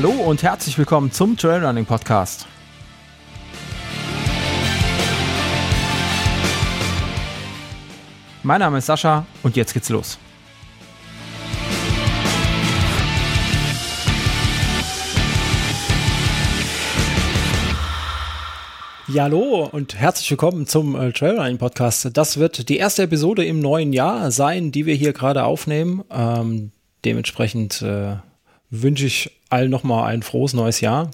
Hallo und herzlich willkommen zum Trailrunning Podcast. Mein Name ist Sascha und jetzt geht's los. Ja, hallo und herzlich willkommen zum äh, Trailrunning Podcast. Das wird die erste Episode im neuen Jahr sein, die wir hier gerade aufnehmen. Ähm, dementsprechend äh, wünsche ich allen nochmal ein frohes neues Jahr,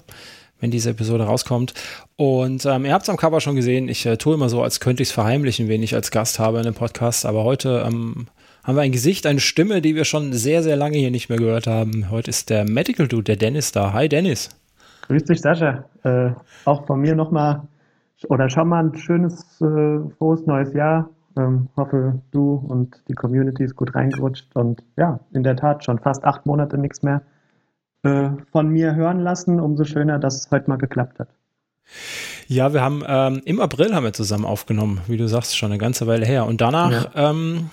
wenn diese Episode rauskommt. Und ähm, ihr habt es am Cover schon gesehen, ich äh, tue immer so, als könnte ich es verheimlichen, wen ich als Gast habe in dem Podcast. Aber heute ähm, haben wir ein Gesicht, eine Stimme, die wir schon sehr, sehr lange hier nicht mehr gehört haben. Heute ist der Medical Dude, der Dennis da. Hi Dennis. Grüß dich, Sascha. Äh, auch von mir nochmal oder schon mal ein schönes, äh, frohes neues Jahr. Ähm, hoffe, du und die Community ist gut reingerutscht und ja, in der Tat schon fast acht Monate nichts mehr äh, von mir hören lassen. Umso schöner, dass es heute mal geklappt hat. Ja, wir haben ähm, im April haben wir zusammen aufgenommen, wie du sagst, schon eine ganze Weile her. Und danach ja. ähm,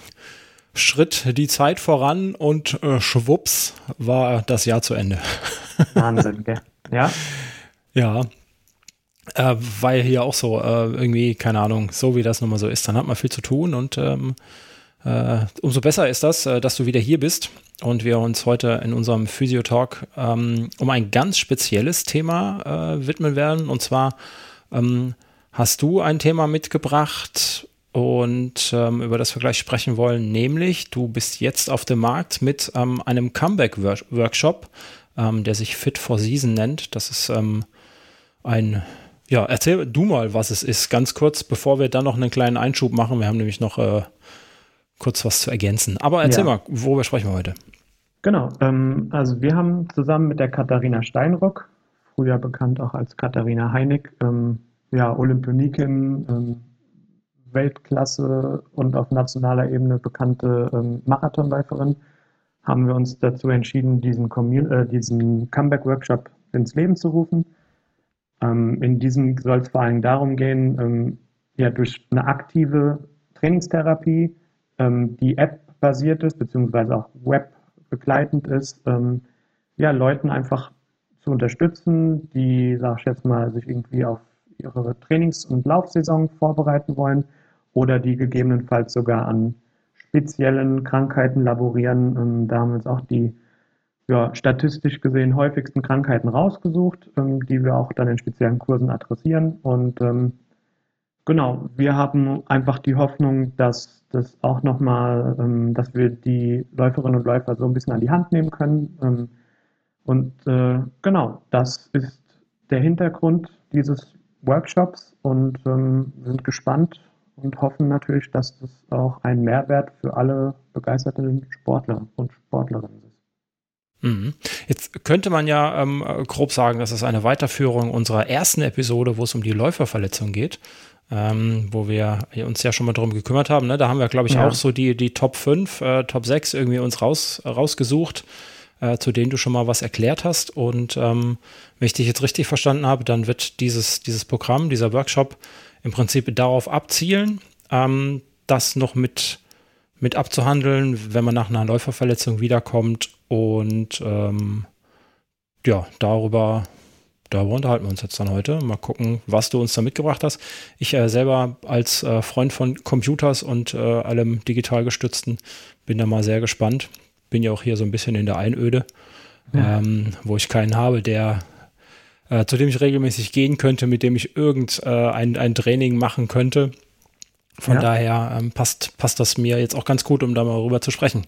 schritt die Zeit voran und äh, schwupps war das Jahr zu Ende. Wahnsinn, gell? Ja. Ja, äh, weil hier auch so, äh, irgendwie, keine Ahnung, so wie das nun mal so ist, dann hat man viel zu tun und ähm, äh, umso besser ist das, äh, dass du wieder hier bist und wir uns heute in unserem Physio-Talk ähm, um ein ganz spezielles Thema äh, widmen werden. Und zwar ähm, hast du ein Thema mitgebracht und ähm, über das wir gleich sprechen wollen, nämlich du bist jetzt auf dem Markt mit ähm, einem Comeback-Workshop, ähm, der sich Fit for Season nennt. Das ist ähm, ein ja, erzähl du mal, was es ist, ganz kurz, bevor wir dann noch einen kleinen Einschub machen. Wir haben nämlich noch äh, kurz was zu ergänzen. Aber erzähl ja. mal, worüber sprechen wir heute? Genau, ähm, also wir haben zusammen mit der Katharina Steinrock, früher bekannt auch als Katharina Heinig, ähm, ja, Olympionikin, ähm, Weltklasse und auf nationaler Ebene bekannte ähm, Marathonläuferin, haben wir uns dazu entschieden, diesen, äh, diesen Comeback-Workshop ins Leben zu rufen ähm, in diesem soll es vor allem darum gehen, ähm, ja, durch eine aktive Trainingstherapie, die App-basiert ist, beziehungsweise auch Web-begleitend ist, ähm, ja, Leuten einfach zu unterstützen, die, sag ich jetzt mal, sich irgendwie auf ihre Trainings- und Laufsaison vorbereiten wollen oder die gegebenenfalls sogar an speziellen Krankheiten laborieren. Ähm, da haben wir uns auch die ja, statistisch gesehen häufigsten Krankheiten rausgesucht, ähm, die wir auch dann in speziellen Kursen adressieren. Und ähm, genau, wir haben einfach die Hoffnung, dass das auch nochmal, ähm, dass wir die Läuferinnen und Läufer so ein bisschen an die Hand nehmen können. Ähm, und äh, genau, das ist der Hintergrund dieses Workshops und ähm, sind gespannt und hoffen natürlich, dass das auch ein Mehrwert für alle begeisterten Sportler und Sportlerinnen ist. Mhm. Jetzt könnte man ja ähm, grob sagen, dass es eine Weiterführung unserer ersten Episode, wo es um die Läuferverletzung geht, ähm, wo wir uns ja schon mal darum gekümmert haben. Ne? Da haben wir, glaube ich, ja. auch so die, die Top 5, äh, Top 6 irgendwie uns raus, rausgesucht, äh, zu denen du schon mal was erklärt hast. Und ähm, wenn ich dich jetzt richtig verstanden habe, dann wird dieses, dieses Programm, dieser Workshop im Prinzip darauf abzielen, ähm, das noch mit mit abzuhandeln, wenn man nach einer Läuferverletzung wiederkommt. Und ähm, ja, darüber, darüber unterhalten wir uns jetzt dann heute. Mal gucken, was du uns da mitgebracht hast. Ich äh, selber als äh, Freund von Computers und äh, allem digital gestützten bin da mal sehr gespannt. Bin ja auch hier so ein bisschen in der Einöde, ja. ähm, wo ich keinen habe, der äh, zu dem ich regelmäßig gehen könnte, mit dem ich irgendein äh, ein Training machen könnte. Von ja. daher ähm, passt, passt das mir jetzt auch ganz gut, um da mal rüber zu sprechen.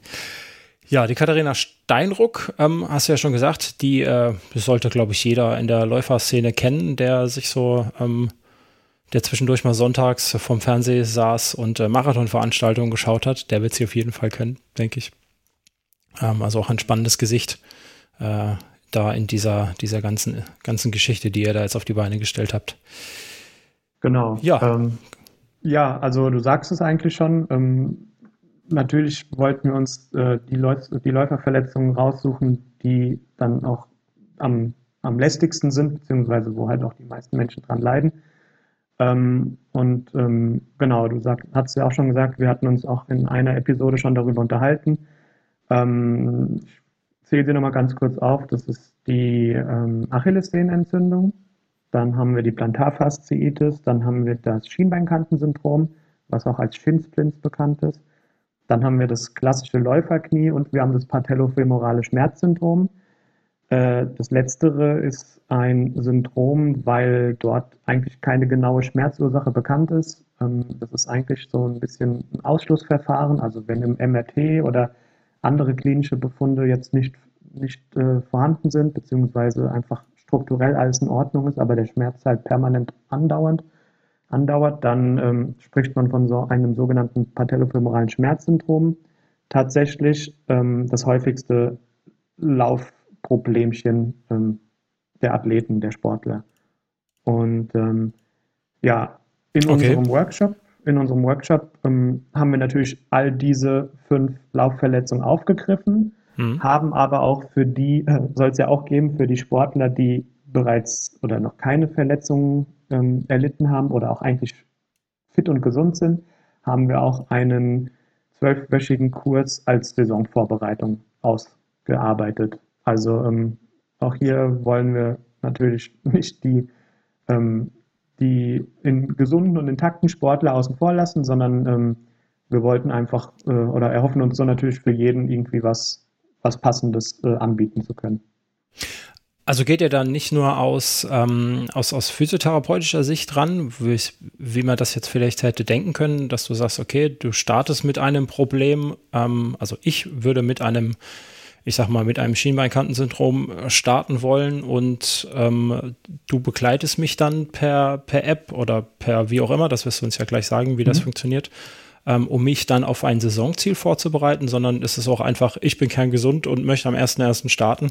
Ja, die Katharina Steinruck, ähm, hast du ja schon gesagt, die äh, sollte, glaube ich, jeder in der Läuferszene kennen, der sich so, ähm, der zwischendurch mal sonntags vom Fernsehen saß und äh, Marathonveranstaltungen geschaut hat. Der wird sie auf jeden Fall kennen, denke ich. Ähm, also auch ein spannendes Gesicht äh, da in dieser, dieser ganzen, ganzen Geschichte, die ihr da jetzt auf die Beine gestellt habt. Genau. Ja. Ähm, ja, also du sagst es eigentlich schon. Natürlich wollten wir uns äh, die, Läuf die Läuferverletzungen raussuchen, die dann auch am, am lästigsten sind, beziehungsweise wo halt auch die meisten Menschen dran leiden. Ähm, und ähm, genau, du hast ja auch schon gesagt, wir hatten uns auch in einer Episode schon darüber unterhalten. Ähm, ich zähle dir nochmal ganz kurz auf. Das ist die ähm, Achillessehnenentzündung, dann haben wir die Plantarfasziitis, dann haben wir das Schienbeinkantensyndrom, was auch als Shinsplints bekannt ist. Dann haben wir das klassische Läuferknie und wir haben das patellofemorale Schmerzsyndrom. Äh, das letztere ist ein Syndrom, weil dort eigentlich keine genaue Schmerzursache bekannt ist. Ähm, das ist eigentlich so ein bisschen ein Ausschlussverfahren. Also wenn im MRT oder andere klinische Befunde jetzt nicht, nicht äh, vorhanden sind, beziehungsweise einfach strukturell alles in Ordnung ist, aber der Schmerz halt permanent andauernd andauert, dann ähm, spricht man von so einem sogenannten patellofemoralen Schmerzsyndrom. Tatsächlich ähm, das häufigste Laufproblemchen ähm, der Athleten, der Sportler. Und ähm, ja, in okay. unserem Workshop, in unserem Workshop ähm, haben wir natürlich all diese fünf Laufverletzungen aufgegriffen, mhm. haben aber auch für die, äh, soll es ja auch geben, für die Sportler, die bereits oder noch keine Verletzungen ähm, erlitten haben oder auch eigentlich fit und gesund sind, haben wir auch einen zwölfwöchigen Kurs als Saisonvorbereitung ausgearbeitet. Also ähm, auch hier wollen wir natürlich nicht die, ähm, die in gesunden und intakten Sportler außen vor lassen, sondern ähm, wir wollten einfach äh, oder erhoffen uns so natürlich für jeden irgendwie was, was Passendes äh, anbieten zu können. Also geht ihr dann nicht nur aus, ähm, aus, aus physiotherapeutischer Sicht dran, wie, wie, man das jetzt vielleicht hätte denken können, dass du sagst, okay, du startest mit einem Problem, ähm, also ich würde mit einem, ich sag mal, mit einem Schienbeinkantensyndrom äh, starten wollen und ähm, du begleitest mich dann per, per App oder per wie auch immer, das wirst du uns ja gleich sagen, wie mhm. das funktioniert, ähm, um mich dann auf ein Saisonziel vorzubereiten, sondern ist es auch einfach, ich bin kerngesund und möchte am 1.1. starten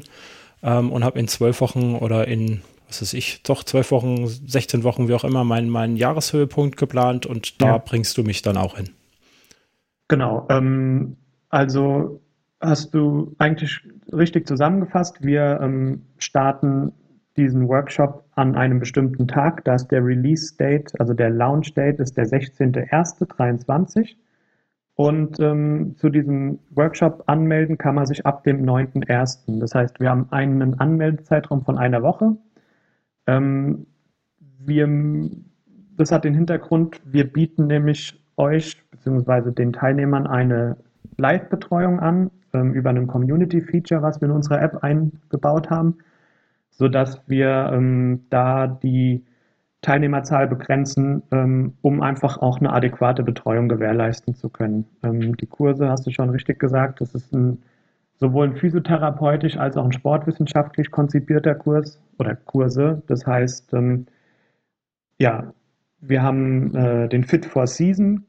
ähm, und habe in zwölf Wochen oder in, was weiß ich, doch zwölf Wochen, 16 Wochen, wie auch immer, meinen, meinen Jahreshöhepunkt geplant und da ja. bringst du mich dann auch hin. Genau. Ähm, also hast du eigentlich richtig zusammengefasst. Wir ähm, starten diesen Workshop an einem bestimmten Tag. Da ist der Release Date, also der Launch Date ist der 16.01.23. Und ähm, zu diesem Workshop anmelden kann man sich ab dem 9.1. Das heißt, wir haben einen Anmeldezeitraum von einer Woche. Ähm, wir, das hat den Hintergrund, wir bieten nämlich euch bzw. den Teilnehmern eine Live-Betreuung an ähm, über ein Community-Feature, was wir in unserer App eingebaut haben, sodass wir ähm, da die Teilnehmerzahl begrenzen, ähm, um einfach auch eine adäquate Betreuung gewährleisten zu können. Ähm, die Kurse, hast du schon richtig gesagt, das ist ein, sowohl ein physiotherapeutisch als auch ein sportwissenschaftlich konzipierter Kurs oder Kurse. Das heißt, ähm, ja, wir haben äh, den Fit for Season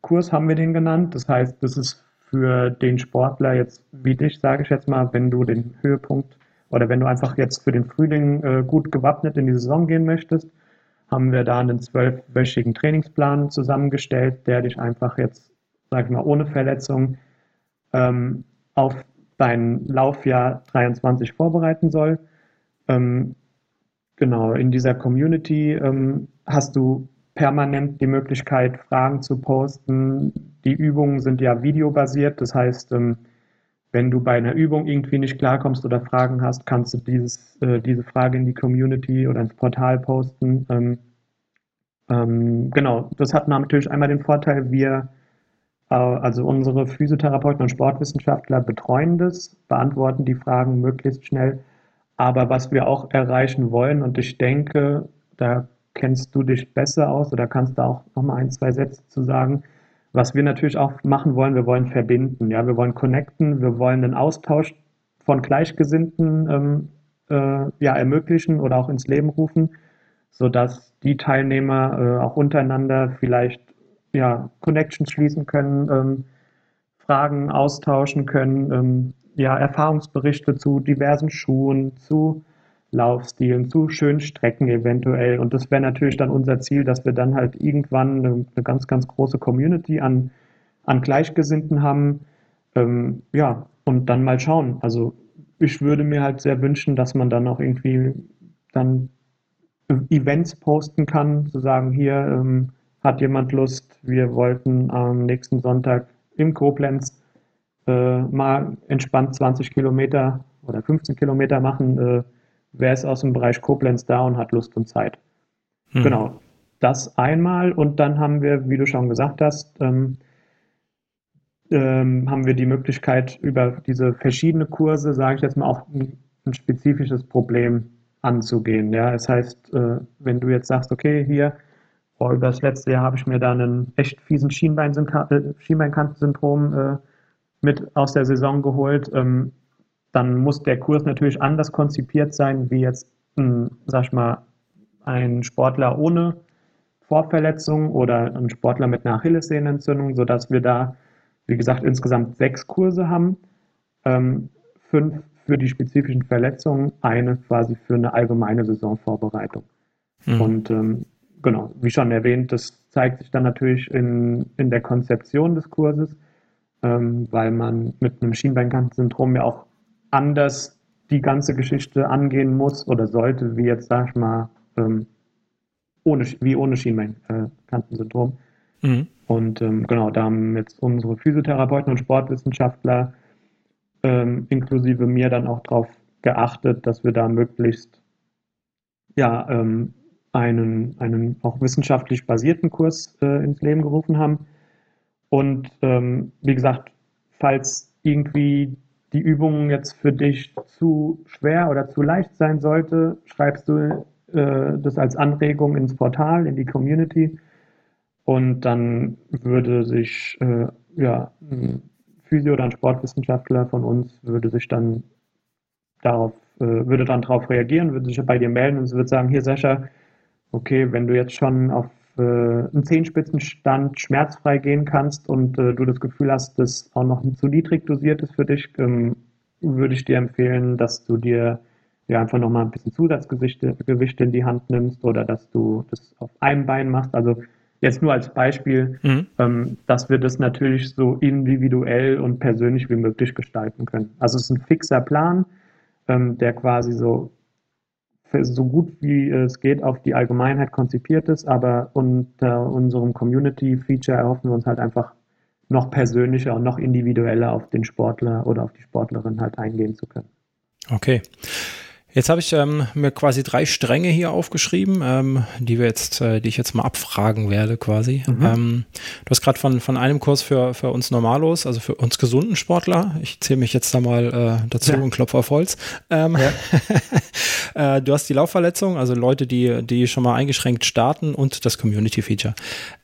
Kurs, haben wir den genannt. Das heißt, das ist für den Sportler jetzt wie dich, sage ich jetzt mal, wenn du den Höhepunkt oder wenn du einfach jetzt für den Frühling äh, gut gewappnet in die Saison gehen möchtest, haben wir da einen zwölfwöchigen Trainingsplan zusammengestellt, der dich einfach jetzt, sag ich mal, ohne Verletzung ähm, auf dein Laufjahr 23 vorbereiten soll. Ähm, genau, in dieser Community ähm, hast du permanent die Möglichkeit, Fragen zu posten. Die Übungen sind ja videobasiert, das heißt, ähm, wenn du bei einer Übung irgendwie nicht klarkommst oder Fragen hast, kannst du dieses, äh, diese Frage in die Community oder ins Portal posten. Ähm, ähm, genau, das hat natürlich einmal den Vorteil, wir, äh, also unsere Physiotherapeuten und Sportwissenschaftler betreuen das, beantworten die Fragen möglichst schnell. Aber was wir auch erreichen wollen, und ich denke, da kennst du dich besser aus oder kannst da auch noch mal ein, zwei Sätze zu sagen, was wir natürlich auch machen wollen, wir wollen verbinden, ja, wir wollen connecten, wir wollen einen Austausch von Gleichgesinnten ähm, äh, ja, ermöglichen oder auch ins Leben rufen, sodass die Teilnehmer äh, auch untereinander vielleicht ja, Connections schließen können, ähm, Fragen austauschen können, ähm, ja, Erfahrungsberichte zu diversen Schuhen, zu Laufstilen, zu schönen Strecken eventuell. Und das wäre natürlich dann unser Ziel, dass wir dann halt irgendwann eine, eine ganz, ganz große Community an, an Gleichgesinnten haben. Ähm, ja, und dann mal schauen. Also ich würde mir halt sehr wünschen, dass man dann auch irgendwie dann Events posten kann, zu sagen, hier ähm, hat jemand Lust, wir wollten am nächsten Sonntag im Koblenz äh, mal entspannt 20 Kilometer oder 15 Kilometer machen, äh, wer ist aus dem Bereich Koblenz da und hat Lust und Zeit. Mhm. Genau, das einmal und dann haben wir, wie du schon gesagt hast, ähm, ähm, haben wir die Möglichkeit, über diese verschiedenen Kurse, sage ich jetzt mal, auch ein, ein spezifisches Problem anzugehen. Ja, das heißt, äh, wenn du jetzt sagst, okay, hier, oh, über das letzte Jahr habe ich mir da einen echt fiesen äh, Schienbeinkantensyndrom äh, mit aus der Saison geholt, ähm, dann muss der Kurs natürlich anders konzipiert sein, wie jetzt, sag ich mal, ein Sportler ohne Vorverletzung oder ein Sportler mit einer Achillessehnenentzündung, sodass wir da, wie gesagt, insgesamt sechs Kurse haben. Ähm, fünf für die spezifischen Verletzungen, eine quasi für eine allgemeine Saisonvorbereitung. Mhm. Und ähm, genau, wie schon erwähnt, das zeigt sich dann natürlich in, in der Konzeption des Kurses, ähm, weil man mit einem Schienbeinkantensyndrom ja auch anders die ganze Geschichte angehen muss oder sollte, wie jetzt, sag ich mal, ähm, ohne, wie ohne Schienbeinkantensyndrom. Mhm. Und ähm, genau, da haben jetzt unsere Physiotherapeuten und Sportwissenschaftler ähm, inklusive mir dann auch darauf geachtet, dass wir da möglichst ja, ähm, einen, einen auch wissenschaftlich basierten Kurs äh, ins Leben gerufen haben. Und ähm, wie gesagt, falls irgendwie die Übung jetzt für dich zu schwer oder zu leicht sein sollte, schreibst du äh, das als Anregung ins Portal, in die Community. Und dann würde sich äh, ja, ein Physio- oder ein Sportwissenschaftler von uns würde sich dann darauf, äh, würde dann darauf reagieren, würde sich bei dir melden und würde sagen, hier Sascha, okay, wenn du jetzt schon auf äh, einen Zehenspitzenstand schmerzfrei gehen kannst und äh, du das Gefühl hast, dass auch noch zu niedrig dosiert ist für dich, ähm, würde ich dir empfehlen, dass du dir ja einfach nochmal ein bisschen Zusatzgewichte Gewichte in die Hand nimmst oder dass du das auf einem Bein machst. Also jetzt nur als Beispiel, mhm. ähm, dass wir das natürlich so individuell und persönlich wie möglich gestalten können. Also es ist ein fixer Plan, ähm, der quasi so so gut wie es geht auf die Allgemeinheit konzipiert ist, aber unter unserem Community-Feature erhoffen wir uns halt einfach noch persönlicher und noch individueller auf den Sportler oder auf die Sportlerin halt eingehen zu können. Okay. Jetzt habe ich ähm, mir quasi drei Stränge hier aufgeschrieben, ähm, die wir jetzt, äh, die ich jetzt mal abfragen werde, quasi. Mhm. Ähm, du hast gerade von, von einem Kurs für, für uns Normalos, also für uns gesunden Sportler. Ich zähle mich jetzt da mal äh, dazu ja. und klopfe auf Holz. Ähm, ja. äh, du hast die Laufverletzung, also Leute, die, die schon mal eingeschränkt starten und das Community Feature.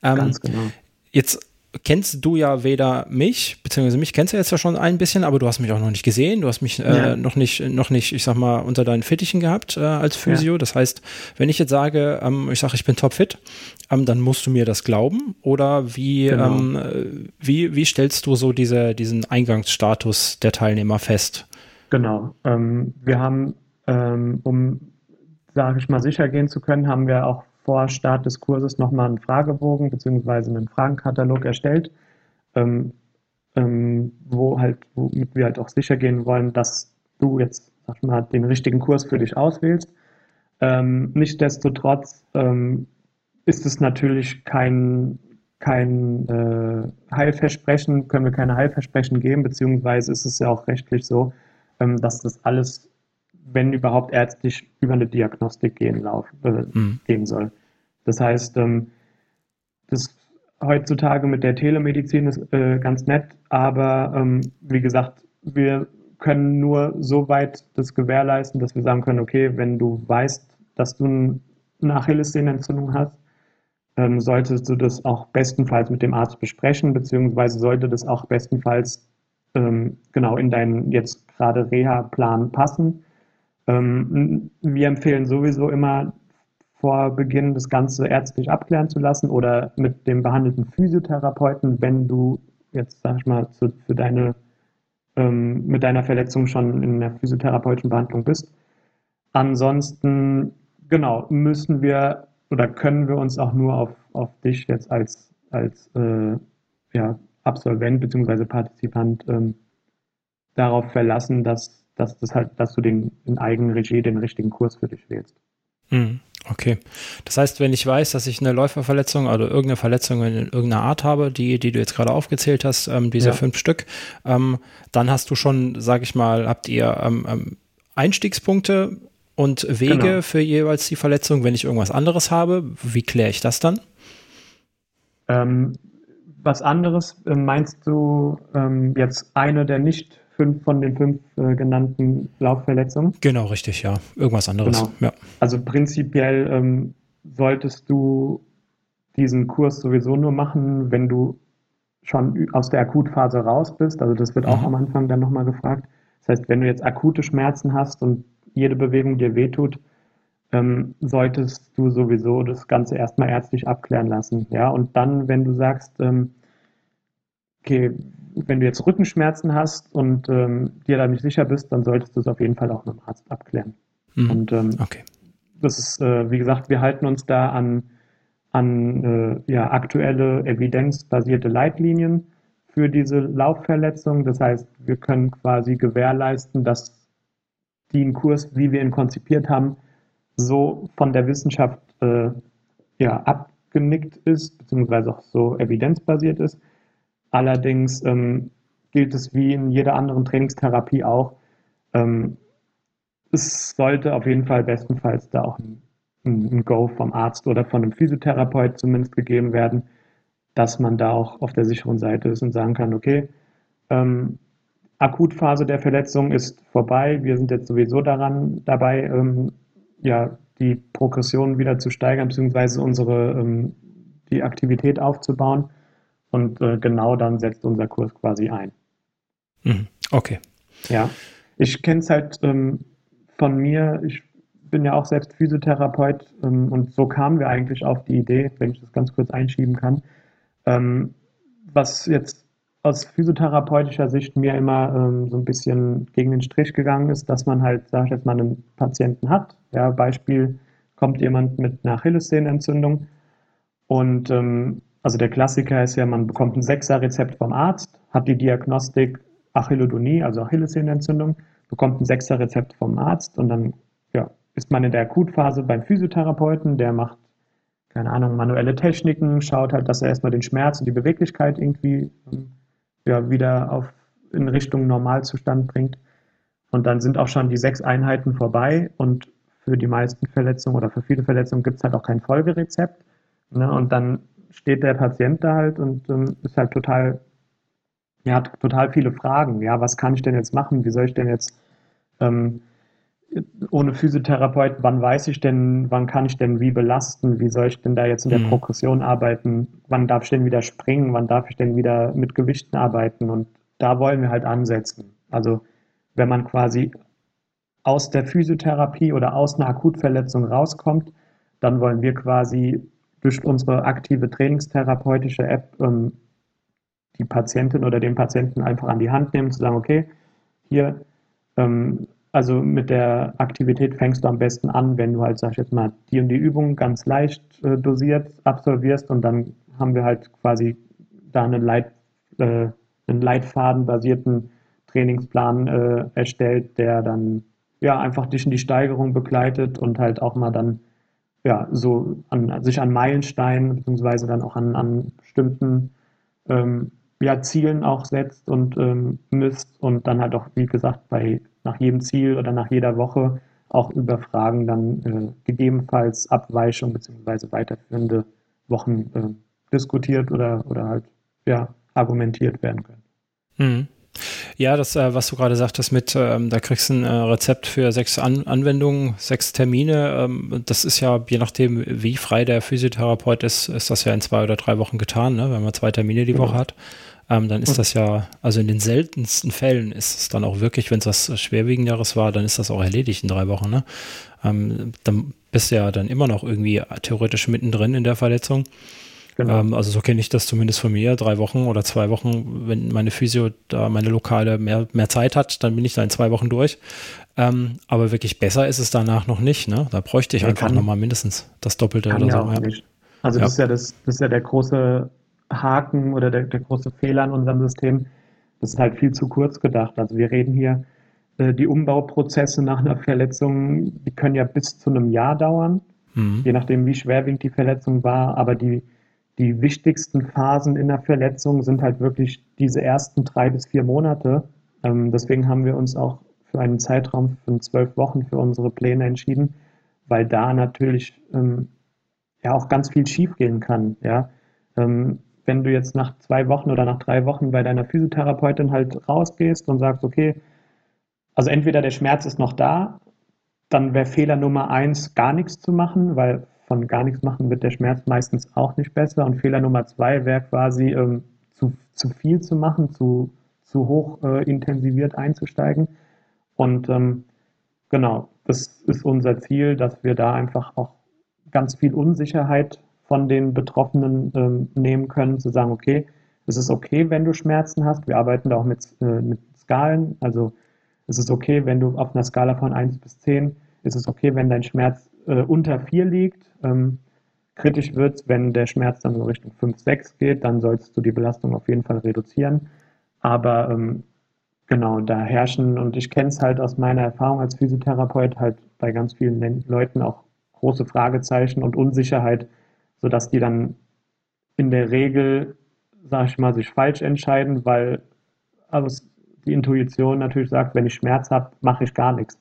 Ähm, Ganz genau. Jetzt kennst du ja weder mich, beziehungsweise mich kennst du jetzt ja schon ein bisschen, aber du hast mich auch noch nicht gesehen. Du hast mich äh, ja. noch nicht, noch nicht, ich sag mal, unter deinen Fittichen gehabt äh, als Physio. Ja. Das heißt, wenn ich jetzt sage, ähm, ich sage, ich bin topfit, ähm, dann musst du mir das glauben. Oder wie, genau. ähm, wie, wie stellst du so diese, diesen Eingangsstatus der Teilnehmer fest? Genau. Ähm, wir haben, ähm, um, sage ich mal, sicher gehen zu können, haben wir auch vor Start des Kurses nochmal einen Fragebogen bzw. einen Fragenkatalog erstellt, ähm, ähm, wo halt, womit wir halt auch sicher gehen wollen, dass du jetzt sag mal, den richtigen Kurs für dich auswählst. Ähm, nichtsdestotrotz ähm, ist es natürlich kein, kein äh, Heilversprechen, können wir keine Heilversprechen geben, beziehungsweise ist es ja auch rechtlich so, ähm, dass das alles wenn überhaupt ärztlich über eine Diagnostik gehen, lauf, äh, mhm. gehen soll. Das heißt, ähm, das heutzutage mit der Telemedizin ist äh, ganz nett, aber ähm, wie gesagt, wir können nur so weit das gewährleisten, dass wir sagen können, okay, wenn du weißt, dass du eine Achillessehnenentzündung hast, ähm, solltest du das auch bestenfalls mit dem Arzt besprechen, beziehungsweise sollte das auch bestenfalls ähm, genau in deinen jetzt gerade Reha-Plan passen. Ähm, wir empfehlen sowieso immer, vor Beginn das Ganze ärztlich abklären zu lassen oder mit dem behandelten Physiotherapeuten, wenn du jetzt, sag ich mal, zu, für deine, ähm, mit deiner Verletzung schon in der physiotherapeutischen Behandlung bist. Ansonsten, genau, müssen wir oder können wir uns auch nur auf, auf dich jetzt als, als äh, ja, Absolvent bzw. Partizipant ähm, darauf verlassen, dass dass das halt, dass du den in Eigenregie den richtigen Kurs für dich wählst. Mhm. Okay. Das heißt, wenn ich weiß, dass ich eine Läuferverletzung oder irgendeine Verletzung in irgendeiner Art habe, die, die du jetzt gerade aufgezählt hast, ähm, diese ja. fünf Stück, ähm, dann hast du schon, sag ich mal, habt ihr ähm, ähm Einstiegspunkte und Wege genau. für jeweils die Verletzung. Wenn ich irgendwas anderes habe, wie kläre ich das dann? Ähm, was anderes äh, meinst du ähm, jetzt eine der nicht fünf von den fünf äh, genannten Laufverletzungen? Genau, richtig, ja. Irgendwas anderes. Genau. Ja. Also prinzipiell ähm, solltest du diesen Kurs sowieso nur machen, wenn du schon aus der Akutphase raus bist. Also das wird auch mhm. am Anfang dann nochmal gefragt. Das heißt, wenn du jetzt akute Schmerzen hast und jede Bewegung dir wehtut, ähm, solltest du sowieso das Ganze erstmal ärztlich abklären lassen. Ja, und dann, wenn du sagst, ähm, okay, wenn du jetzt Rückenschmerzen hast und ähm, dir da nicht sicher bist, dann solltest du es auf jeden Fall auch mit dem Arzt abklären. Mhm. Und ähm, okay. das ist, äh, wie gesagt, wir halten uns da an, an äh, ja, aktuelle evidenzbasierte Leitlinien für diese Laufverletzung. Das heißt, wir können quasi gewährleisten, dass den Kurs, wie wir ihn konzipiert haben, so von der Wissenschaft äh, ja, abgenickt ist, beziehungsweise auch so evidenzbasiert ist. Allerdings ähm, gilt es wie in jeder anderen Trainingstherapie auch, ähm, es sollte auf jeden Fall bestenfalls da auch ein, ein, Go vom Arzt oder von einem Physiotherapeut zumindest gegeben werden, dass man da auch auf der sicheren Seite ist und sagen kann, okay, ähm, Akutphase der Verletzung ist vorbei. Wir sind jetzt sowieso daran dabei, ähm, ja, die Progression wieder zu steigern, beziehungsweise unsere ähm, die Aktivität aufzubauen. Und äh, genau dann setzt unser Kurs quasi ein. Mhm. Okay. Ja, ich kenne es halt ähm, von mir. Ich bin ja auch selbst Physiotherapeut ähm, und so kamen wir eigentlich auf die Idee, wenn ich das ganz kurz einschieben kann, ähm, was jetzt aus physiotherapeutischer Sicht mir immer ähm, so ein bisschen gegen den Strich gegangen ist, dass man halt, sag ich jetzt mal, einen Patienten hat. Ja, Beispiel, kommt jemand mit einer Achillessehnenentzündung und ähm, also der Klassiker ist ja, man bekommt ein Sechser-Rezept vom Arzt, hat die Diagnostik Achillodonie, also Achillessehnenentzündung, bekommt ein Sechser-Rezept vom Arzt und dann ja, ist man in der Akutphase beim Physiotherapeuten, der macht, keine Ahnung, manuelle Techniken, schaut halt, dass er erstmal den Schmerz und die Beweglichkeit irgendwie ähm, ja, wieder auf, in Richtung Normalzustand bringt. Und dann sind auch schon die sechs Einheiten vorbei und für die meisten Verletzungen oder für viele Verletzungen gibt es halt auch kein Folgerezept. Ne? Und dann steht der Patient da halt und ähm, ist halt total, ja, hat total viele Fragen. Ja, was kann ich denn jetzt machen? Wie soll ich denn jetzt ähm, ohne Physiotherapeut, wann weiß ich denn, wann kann ich denn wie belasten, wie soll ich denn da jetzt in der mhm. Progression arbeiten, wann darf ich denn wieder springen, wann darf ich denn wieder mit Gewichten arbeiten und da wollen wir halt ansetzen. Also wenn man quasi aus der Physiotherapie oder aus einer Akutverletzung rauskommt, dann wollen wir quasi durch unsere aktive trainingstherapeutische App ähm, die Patientin oder den Patienten einfach an die Hand nehmen, zu sagen, okay, hier, ähm, also mit der Aktivität fängst du am besten an, wenn du halt, sag ich jetzt mal, die und die Übung ganz leicht äh, dosiert absolvierst und dann haben wir halt quasi da einen, Leit, äh, einen leitfadenbasierten Trainingsplan äh, erstellt, der dann ja einfach dich in die Steigerung begleitet und halt auch mal dann ja so an, sich an Meilensteinen beziehungsweise dann auch an, an bestimmten ähm, ja, Zielen auch setzt und ähm, misst und dann halt auch, wie gesagt, bei nach jedem Ziel oder nach jeder Woche auch über Fragen dann äh, gegebenenfalls Abweichung bzw. weiterführende Wochen äh, diskutiert oder, oder halt ja, argumentiert werden können. Mhm. Ja, das, äh, was du gerade sagtest mit, ähm, da kriegst du ein äh, Rezept für sechs An Anwendungen, sechs Termine. Ähm, das ist ja, je nachdem, wie frei der Physiotherapeut ist, ist das ja in zwei oder drei Wochen getan, ne? wenn man zwei Termine die Woche genau. hat ähm, dann ist das ja, also in den seltensten Fällen ist es dann auch wirklich, wenn es was Schwerwiegenderes war, dann ist das auch erledigt in drei Wochen. Ne? Ähm, dann bist du ja dann immer noch irgendwie theoretisch mittendrin in der Verletzung. Genau. Ähm, also so kenne ich das zumindest von mir, drei Wochen oder zwei Wochen, wenn meine Physio da meine Lokale mehr, mehr Zeit hat, dann bin ich da in zwei Wochen durch. Ähm, aber wirklich besser ist es danach noch nicht. Ne? Da bräuchte ich ja, einfach nochmal mindestens das Doppelte oder so. Also ja. das ist ja das, das ist ja der große Haken oder der, der große Fehler an unserem System, das ist halt viel zu kurz gedacht. Also wir reden hier, äh, die Umbauprozesse nach einer Verletzung, die können ja bis zu einem Jahr dauern. mhm. je nachdem, wie schwerwiegend die Verletzung war. Aber die, die wichtigsten Phasen in der Verletzung sind halt wirklich diese ersten drei bis vier Monate. Ähm, deswegen haben wir uns auch für einen Zeitraum von zwölf Wochen für unsere Pläne entschieden, weil da natürlich ähm, ja auch ganz viel schiefgehen kann. Ja? Ähm, wenn du jetzt nach zwei Wochen oder nach drei Wochen bei deiner Physiotherapeutin halt rausgehst und sagst, okay, also entweder der Schmerz ist noch da, dann wäre Fehler Nummer eins, gar nichts zu machen, weil von gar nichts machen wird der Schmerz meistens auch nicht besser. Und Fehler Nummer zwei wäre quasi ähm, zu, zu viel zu machen, zu, zu hoch äh, intensiviert einzusteigen. Und ähm, genau, das ist unser Ziel, dass wir da einfach auch ganz viel Unsicherheit von den Betroffenen ähm, nehmen können, zu sagen, okay, es ist okay, wenn du Schmerzen hast. Wir arbeiten da auch mit, äh, mit Skalen. Also es ist okay, wenn du auf einer Skala von 1 bis 10, ist es okay, wenn dein Schmerz äh, unter 4 liegt. Ähm, kritisch wird es, wenn der Schmerz dann so Richtung 5, 6 geht, dann solltest du die Belastung auf jeden Fall reduzieren. Aber ähm, genau, da herrschen, und ich kenne es halt aus meiner Erfahrung als Physiotherapeut, halt bei ganz vielen Leuten auch große Fragezeichen und Unsicherheit, sodass die dann in der Regel, sage ich mal, sich falsch entscheiden, weil also die Intuition natürlich sagt, wenn ich Schmerz habe, mache ich gar nichts.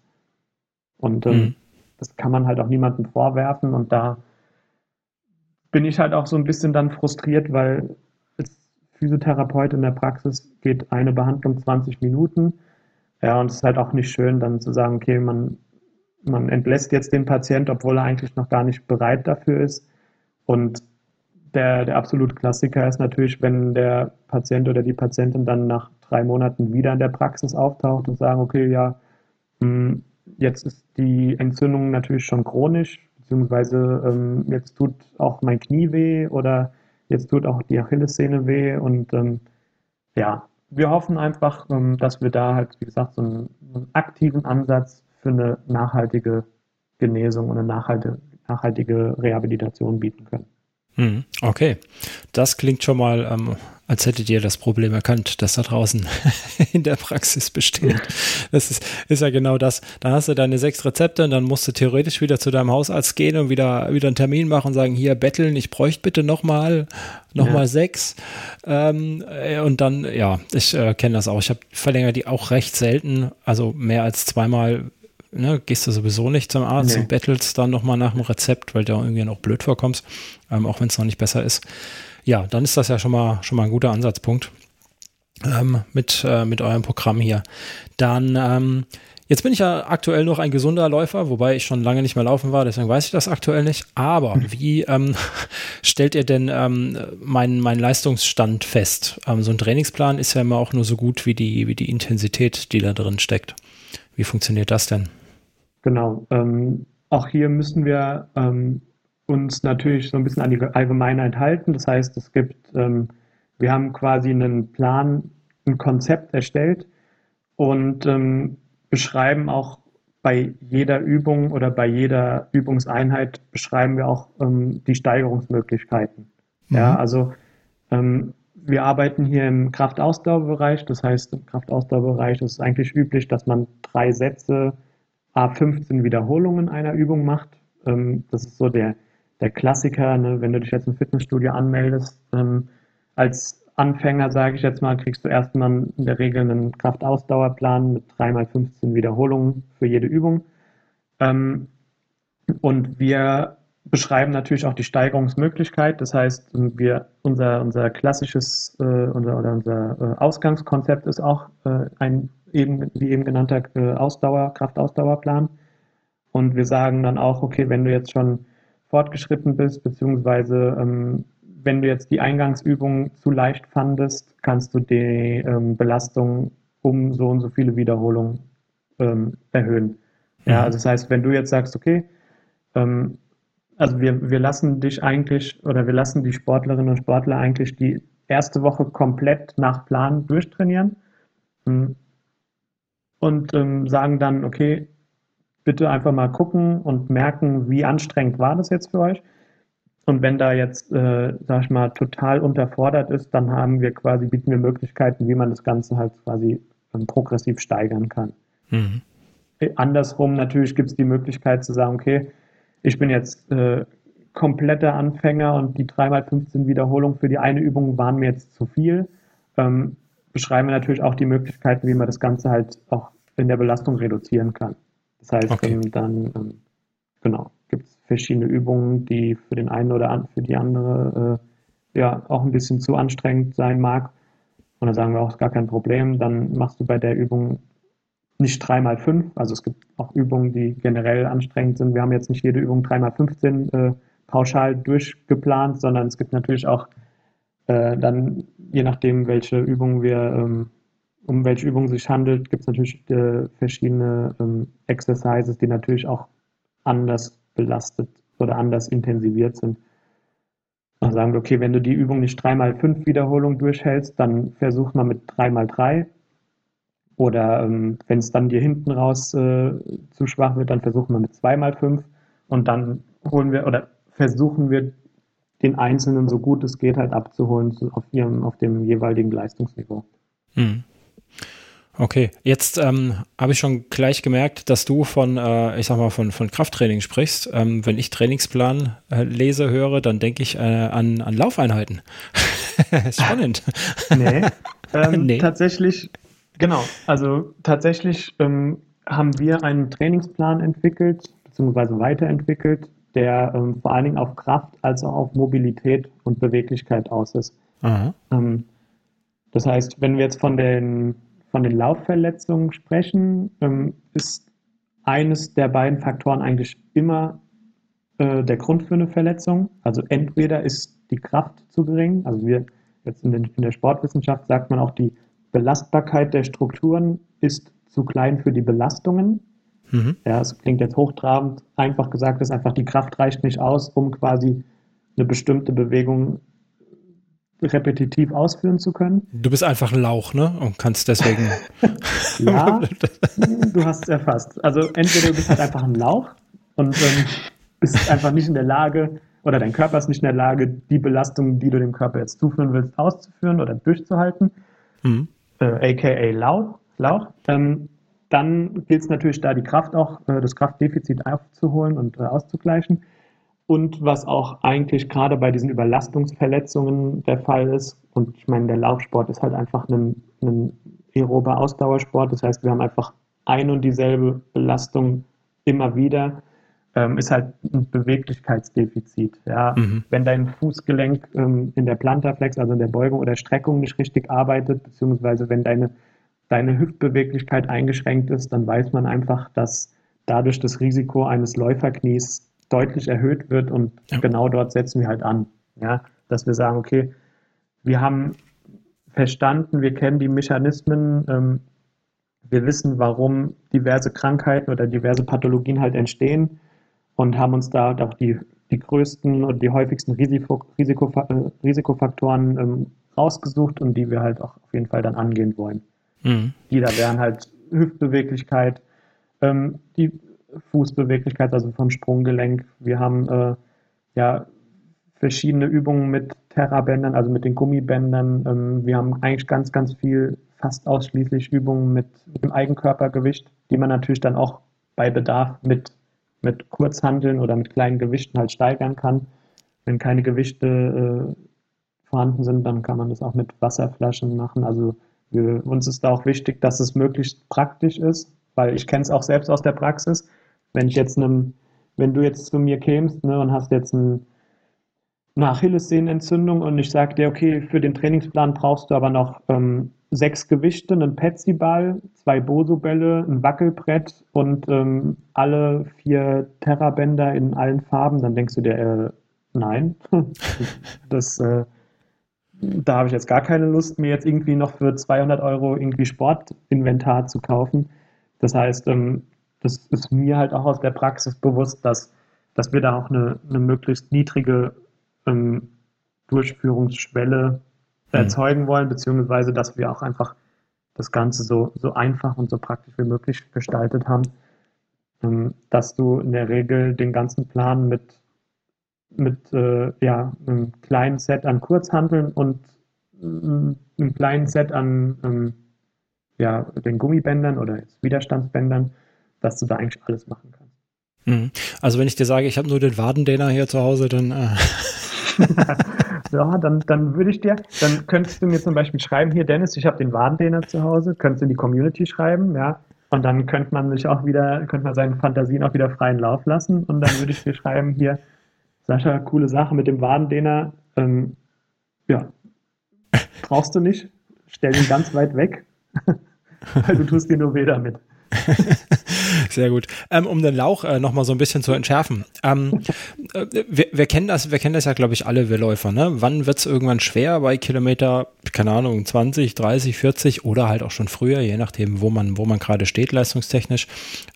Und ähm, mhm. Das kann man halt auch niemandem vorwerfen. Und da bin ich halt auch so ein bisschen dann frustriert, weil als Physiotherapeut in der Praxis geht eine Behandlung 20 Minuten. Ja, und es ist halt auch nicht schön, dann zu sagen, okay, man, man entlässt jetzt den Patient, obwohl er eigentlich noch gar nicht bereit dafür ist. Und der, der absolute Klassiker ist natürlich, wenn der Patient oder die Patientin dann nach drei Monaten wieder in der Praxis auftaucht und sagen, okay, ja, hm, jetzt ist die Entzündung natürlich schon chronisch, beziehungsweise ähm, jetzt tut auch mein Knie weh oder jetzt tut auch die Achillessehne weh und ähm, ja, wir hoffen einfach, ähm, dass wir da halt, wie gesagt, so einen, einen, aktiven Ansatz für eine nachhaltige Genesung und eine nachhaltige, nachhaltige Rehabilitation bieten können. Hm, okay, das klingt schon mal, ähm, als hättet ihr das Problem erkannt, das da draußen in der Praxis besteht. Das ist, ist ja genau das. Dann hast du deine sechs Rezepte und dann musst du theoretisch wieder zu deinem Hausarzt gehen und wieder, wieder einen Termin machen und sagen, hier betteln, ich bräuchte bitte nochmal noch ja. sechs. Ähm, äh, und dann, ja, ich äh, kenne das auch. Ich habe verlängert die auch recht selten, also mehr als zweimal ne, gehst du sowieso nicht zum Arzt nee. und bettelst dann nochmal nach dem Rezept, weil du irgendwie noch blöd vorkommst, ähm, auch wenn es noch nicht besser ist. Ja, dann ist das ja schon mal, schon mal ein guter Ansatzpunkt ähm, mit, äh, mit eurem Programm hier. Dann, ähm, jetzt bin ich ja aktuell noch ein gesunder Läufer, wobei ich schon lange nicht mehr laufen war, deswegen weiß ich das aktuell nicht. Aber hm. wie ähm, stellt ihr denn ähm, meinen mein Leistungsstand fest? Ähm, so ein Trainingsplan ist ja immer auch nur so gut wie die, wie die Intensität, die da drin steckt. Wie funktioniert das denn? Genau. Ähm, auch hier müssen wir ähm, uns natürlich so ein bisschen an die Allgemeinheit halten. Das heißt, es gibt, ähm, wir haben quasi einen Plan, ein Konzept erstellt und ähm, beschreiben auch bei jeder Übung oder bei jeder Übungseinheit beschreiben wir auch ähm, die Steigerungsmöglichkeiten. Mhm. Ja, also ähm, wir arbeiten hier im Kraftausdauerbereich. Das heißt, im Kraftausdauerbereich ist es eigentlich üblich, dass man drei Sätze A15 Wiederholungen einer Übung macht. Ähm, das ist so der, der Klassiker, ne? wenn du dich jetzt im Fitnessstudio anmeldest. Ähm, als Anfänger, sage ich jetzt mal, kriegst du erstmal in der Regel einen Kraftausdauerplan mit 3x15 Wiederholungen für jede Übung. Ähm, und wir beschreiben natürlich auch die Steigerungsmöglichkeit. Das heißt, wir, unser, unser klassisches äh, unser, oder unser äh, Ausgangskonzept ist auch äh, ein eben, wie eben genannter äh, Ausdauer, Kraftausdauerplan. Und wir sagen dann auch, okay, wenn du jetzt schon fortgeschritten bist, beziehungsweise ähm, wenn du jetzt die Eingangsübung zu leicht fandest, kannst du die ähm, Belastung um so und so viele Wiederholungen ähm, erhöhen. Ja, mhm. also das heißt, wenn du jetzt sagst, okay, ähm, also wir, wir lassen dich eigentlich oder wir lassen die Sportlerinnen und Sportler eigentlich die erste Woche komplett nach Plan durchtrainieren. Hm und ähm, sagen dann, okay, bitte einfach mal gucken und merken, wie anstrengend war das jetzt für euch. Und wenn da jetzt, äh, sag ich mal, total unterfordert ist, dann haben wir quasi, bieten wir Möglichkeiten, wie man das Ganze halt quasi ähm, progressiv steigern kann. Mhm. Äh, andersrum natürlich gibt es die Möglichkeit zu sagen, okay, ich bin jetzt äh, kompletter Anfänger und die 3x15 Wiederholungen für die eine Übung waren mir jetzt zu viel. Ähm, beschreiben wir natürlich auch die Möglichkeiten, wie man das Ganze halt auch in der Belastung reduzieren kann. Das heißt, okay. ähm, dann, ähm, genau, gibt es verschiedene Übungen, die für den einen oder für die andere äh, ja auch ein bisschen zu anstrengend sein mag. Und dann sagen wir auch, ist gar kein Problem. Dann machst du bei der Übung nicht 3x5. Also es gibt auch Übungen, die generell anstrengend sind. Wir haben jetzt nicht jede Übung 3x15 äh, pauschal durchgeplant, sondern es gibt natürlich auch äh, dann, je nachdem, welche Übungen wir, ähm, um welche Übungen es sich handelt, gibt es natürlich äh, verschiedene ähm, Exercises, die natürlich auch anders belastet oder anders intensiviert sind. Dann sagen wir, okay, wenn du die Übung nicht 3x5 Wiederholungen durchhältst, dann versuch mal mit 3x3. Oder ähm, wenn es dann dir hinten raus äh, zu schwach wird, dann versuchen wir mit 2x5. Und dann holen wir oder versuchen wir den Einzelnen so gut es geht halt abzuholen auf ihrem, auf dem jeweiligen Leistungsniveau. Hm. Okay, jetzt ähm, habe ich schon gleich gemerkt, dass du von, äh, ich sag mal, von, von Krafttraining sprichst. Ähm, wenn ich Trainingsplan äh, lese, höre, dann denke ich äh, an, an Laufeinheiten. Spannend. nee, ähm, nee, tatsächlich, genau. Also tatsächlich ähm, haben wir einen Trainingsplan entwickelt, beziehungsweise weiterentwickelt, der ähm, vor allen Dingen auf Kraft als auch auf Mobilität und Beweglichkeit aus ist. Ähm, das heißt, wenn wir jetzt von den, von den Laufverletzungen sprechen, ähm, ist eines der beiden Faktoren eigentlich immer äh, der Grund für eine Verletzung. Also entweder ist die Kraft zu gering, also wir jetzt in, den, in der Sportwissenschaft sagt man auch, die Belastbarkeit der Strukturen ist zu klein für die Belastungen. Mhm. Ja, es klingt jetzt hochtrabend. Einfach gesagt ist einfach, die Kraft reicht nicht aus, um quasi eine bestimmte Bewegung repetitiv ausführen zu können. Du bist einfach ein Lauch, ne? Und kannst deswegen. ja, du hast es erfasst. Also entweder du bist halt einfach ein Lauch und ähm, bist einfach nicht in der Lage, oder dein Körper ist nicht in der Lage, die Belastung, die du dem Körper jetzt zuführen willst, auszuführen oder durchzuhalten. Mhm. Äh, aka Lauch. Lauch. Ähm, dann gilt es natürlich da, die Kraft auch, äh, das Kraftdefizit aufzuholen und äh, auszugleichen. Und was auch eigentlich gerade bei diesen Überlastungsverletzungen der Fall ist, und ich meine, der Laufsport ist halt einfach ein, ein aerober Ausdauersport, das heißt, wir haben einfach ein und dieselbe Belastung immer wieder, ähm, ist halt ein Beweglichkeitsdefizit. Ja? Mhm. Wenn dein Fußgelenk ähm, in der Plantarflex, also in der Beugung oder Streckung nicht richtig arbeitet, beziehungsweise wenn deine deine Hüftbeweglichkeit eingeschränkt ist, dann weiß man einfach, dass dadurch das Risiko eines Läuferknies deutlich erhöht wird und ja. genau dort setzen wir halt an. Ja, dass wir sagen, okay, wir haben verstanden, wir kennen die Mechanismen, ähm, wir wissen, warum diverse Krankheiten oder diverse Pathologien halt entstehen und haben uns da auch die, die größten und die häufigsten Risiko, Risiko, Risikofaktoren ähm, rausgesucht und die wir halt auch auf jeden Fall dann angehen wollen. Mhm. Die da wären halt Hüftbeweglichkeit, ähm, die Fußbeweglichkeit, also vom Sprunggelenk. Wir haben äh, ja verschiedene Übungen mit Terrabändern, also mit den Gummibändern. Ähm, wir haben eigentlich ganz, ganz viel, fast ausschließlich Übungen mit, mit dem Eigenkörpergewicht, die man natürlich dann auch bei Bedarf mit, mit Kurzhandeln oder mit kleinen Gewichten halt steigern kann. Wenn keine Gewichte äh, vorhanden sind, dann kann man das auch mit Wasserflaschen machen. Also wir, uns ist da auch wichtig, dass es möglichst praktisch ist, weil ich kenne es auch selbst aus der Praxis. Wenn ich jetzt einem, wenn du jetzt zu mir kämst ne, und hast jetzt ein, eine Achillessehnenentzündung und ich sage dir, okay, für den Trainingsplan brauchst du aber noch ähm, sechs Gewichte, einen Petsyball, zwei Boso-Bälle, ein Wackelbrett und ähm, alle vier Terrabänder in allen Farben, dann denkst du dir, äh, nein, das äh, da habe ich jetzt gar keine Lust, mir jetzt irgendwie noch für 200 Euro irgendwie Sportinventar zu kaufen. Das heißt, ähm, das ist mir halt auch aus der Praxis bewusst, dass, dass wir da auch eine, eine möglichst niedrige ähm, Durchführungsschwelle. Erzeugen wollen, beziehungsweise dass wir auch einfach das Ganze so, so einfach und so praktisch wie möglich gestaltet haben, ähm, dass du in der Regel den ganzen Plan mit mit äh, ja, einem kleinen Set an Kurzhanteln und äh, einem kleinen Set an ähm, ja, den Gummibändern oder Widerstandsbändern, dass du da eigentlich alles machen kannst. Mhm. Also wenn ich dir sage, ich habe nur den Wadendehner hier zu Hause, dann... Äh ja, dann, dann würde ich dir, dann könntest du mir zum Beispiel schreiben, hier Dennis, ich habe den Wadendehner zu Hause, könntest du in die Community schreiben, ja, und dann könnte man sich auch wieder, könnte man seinen Fantasien auch wieder freien Lauf lassen und dann würde ich dir schreiben, hier, Sascha, coole Sache mit dem Wadendehner, ähm, ja, brauchst du nicht, stell ihn ganz weit weg, weil du tust dir nur weh damit. Sehr gut. Ähm, um den Lauch äh, nochmal so ein bisschen zu entschärfen. Ähm, äh, wir, wir, kennen das, wir kennen das ja, glaube ich, alle wir Läufer. Ne? Wann wird es irgendwann schwer bei Kilometer, keine Ahnung, 20, 30, 40 oder halt auch schon früher, je nachdem, wo man, wo man gerade steht, leistungstechnisch.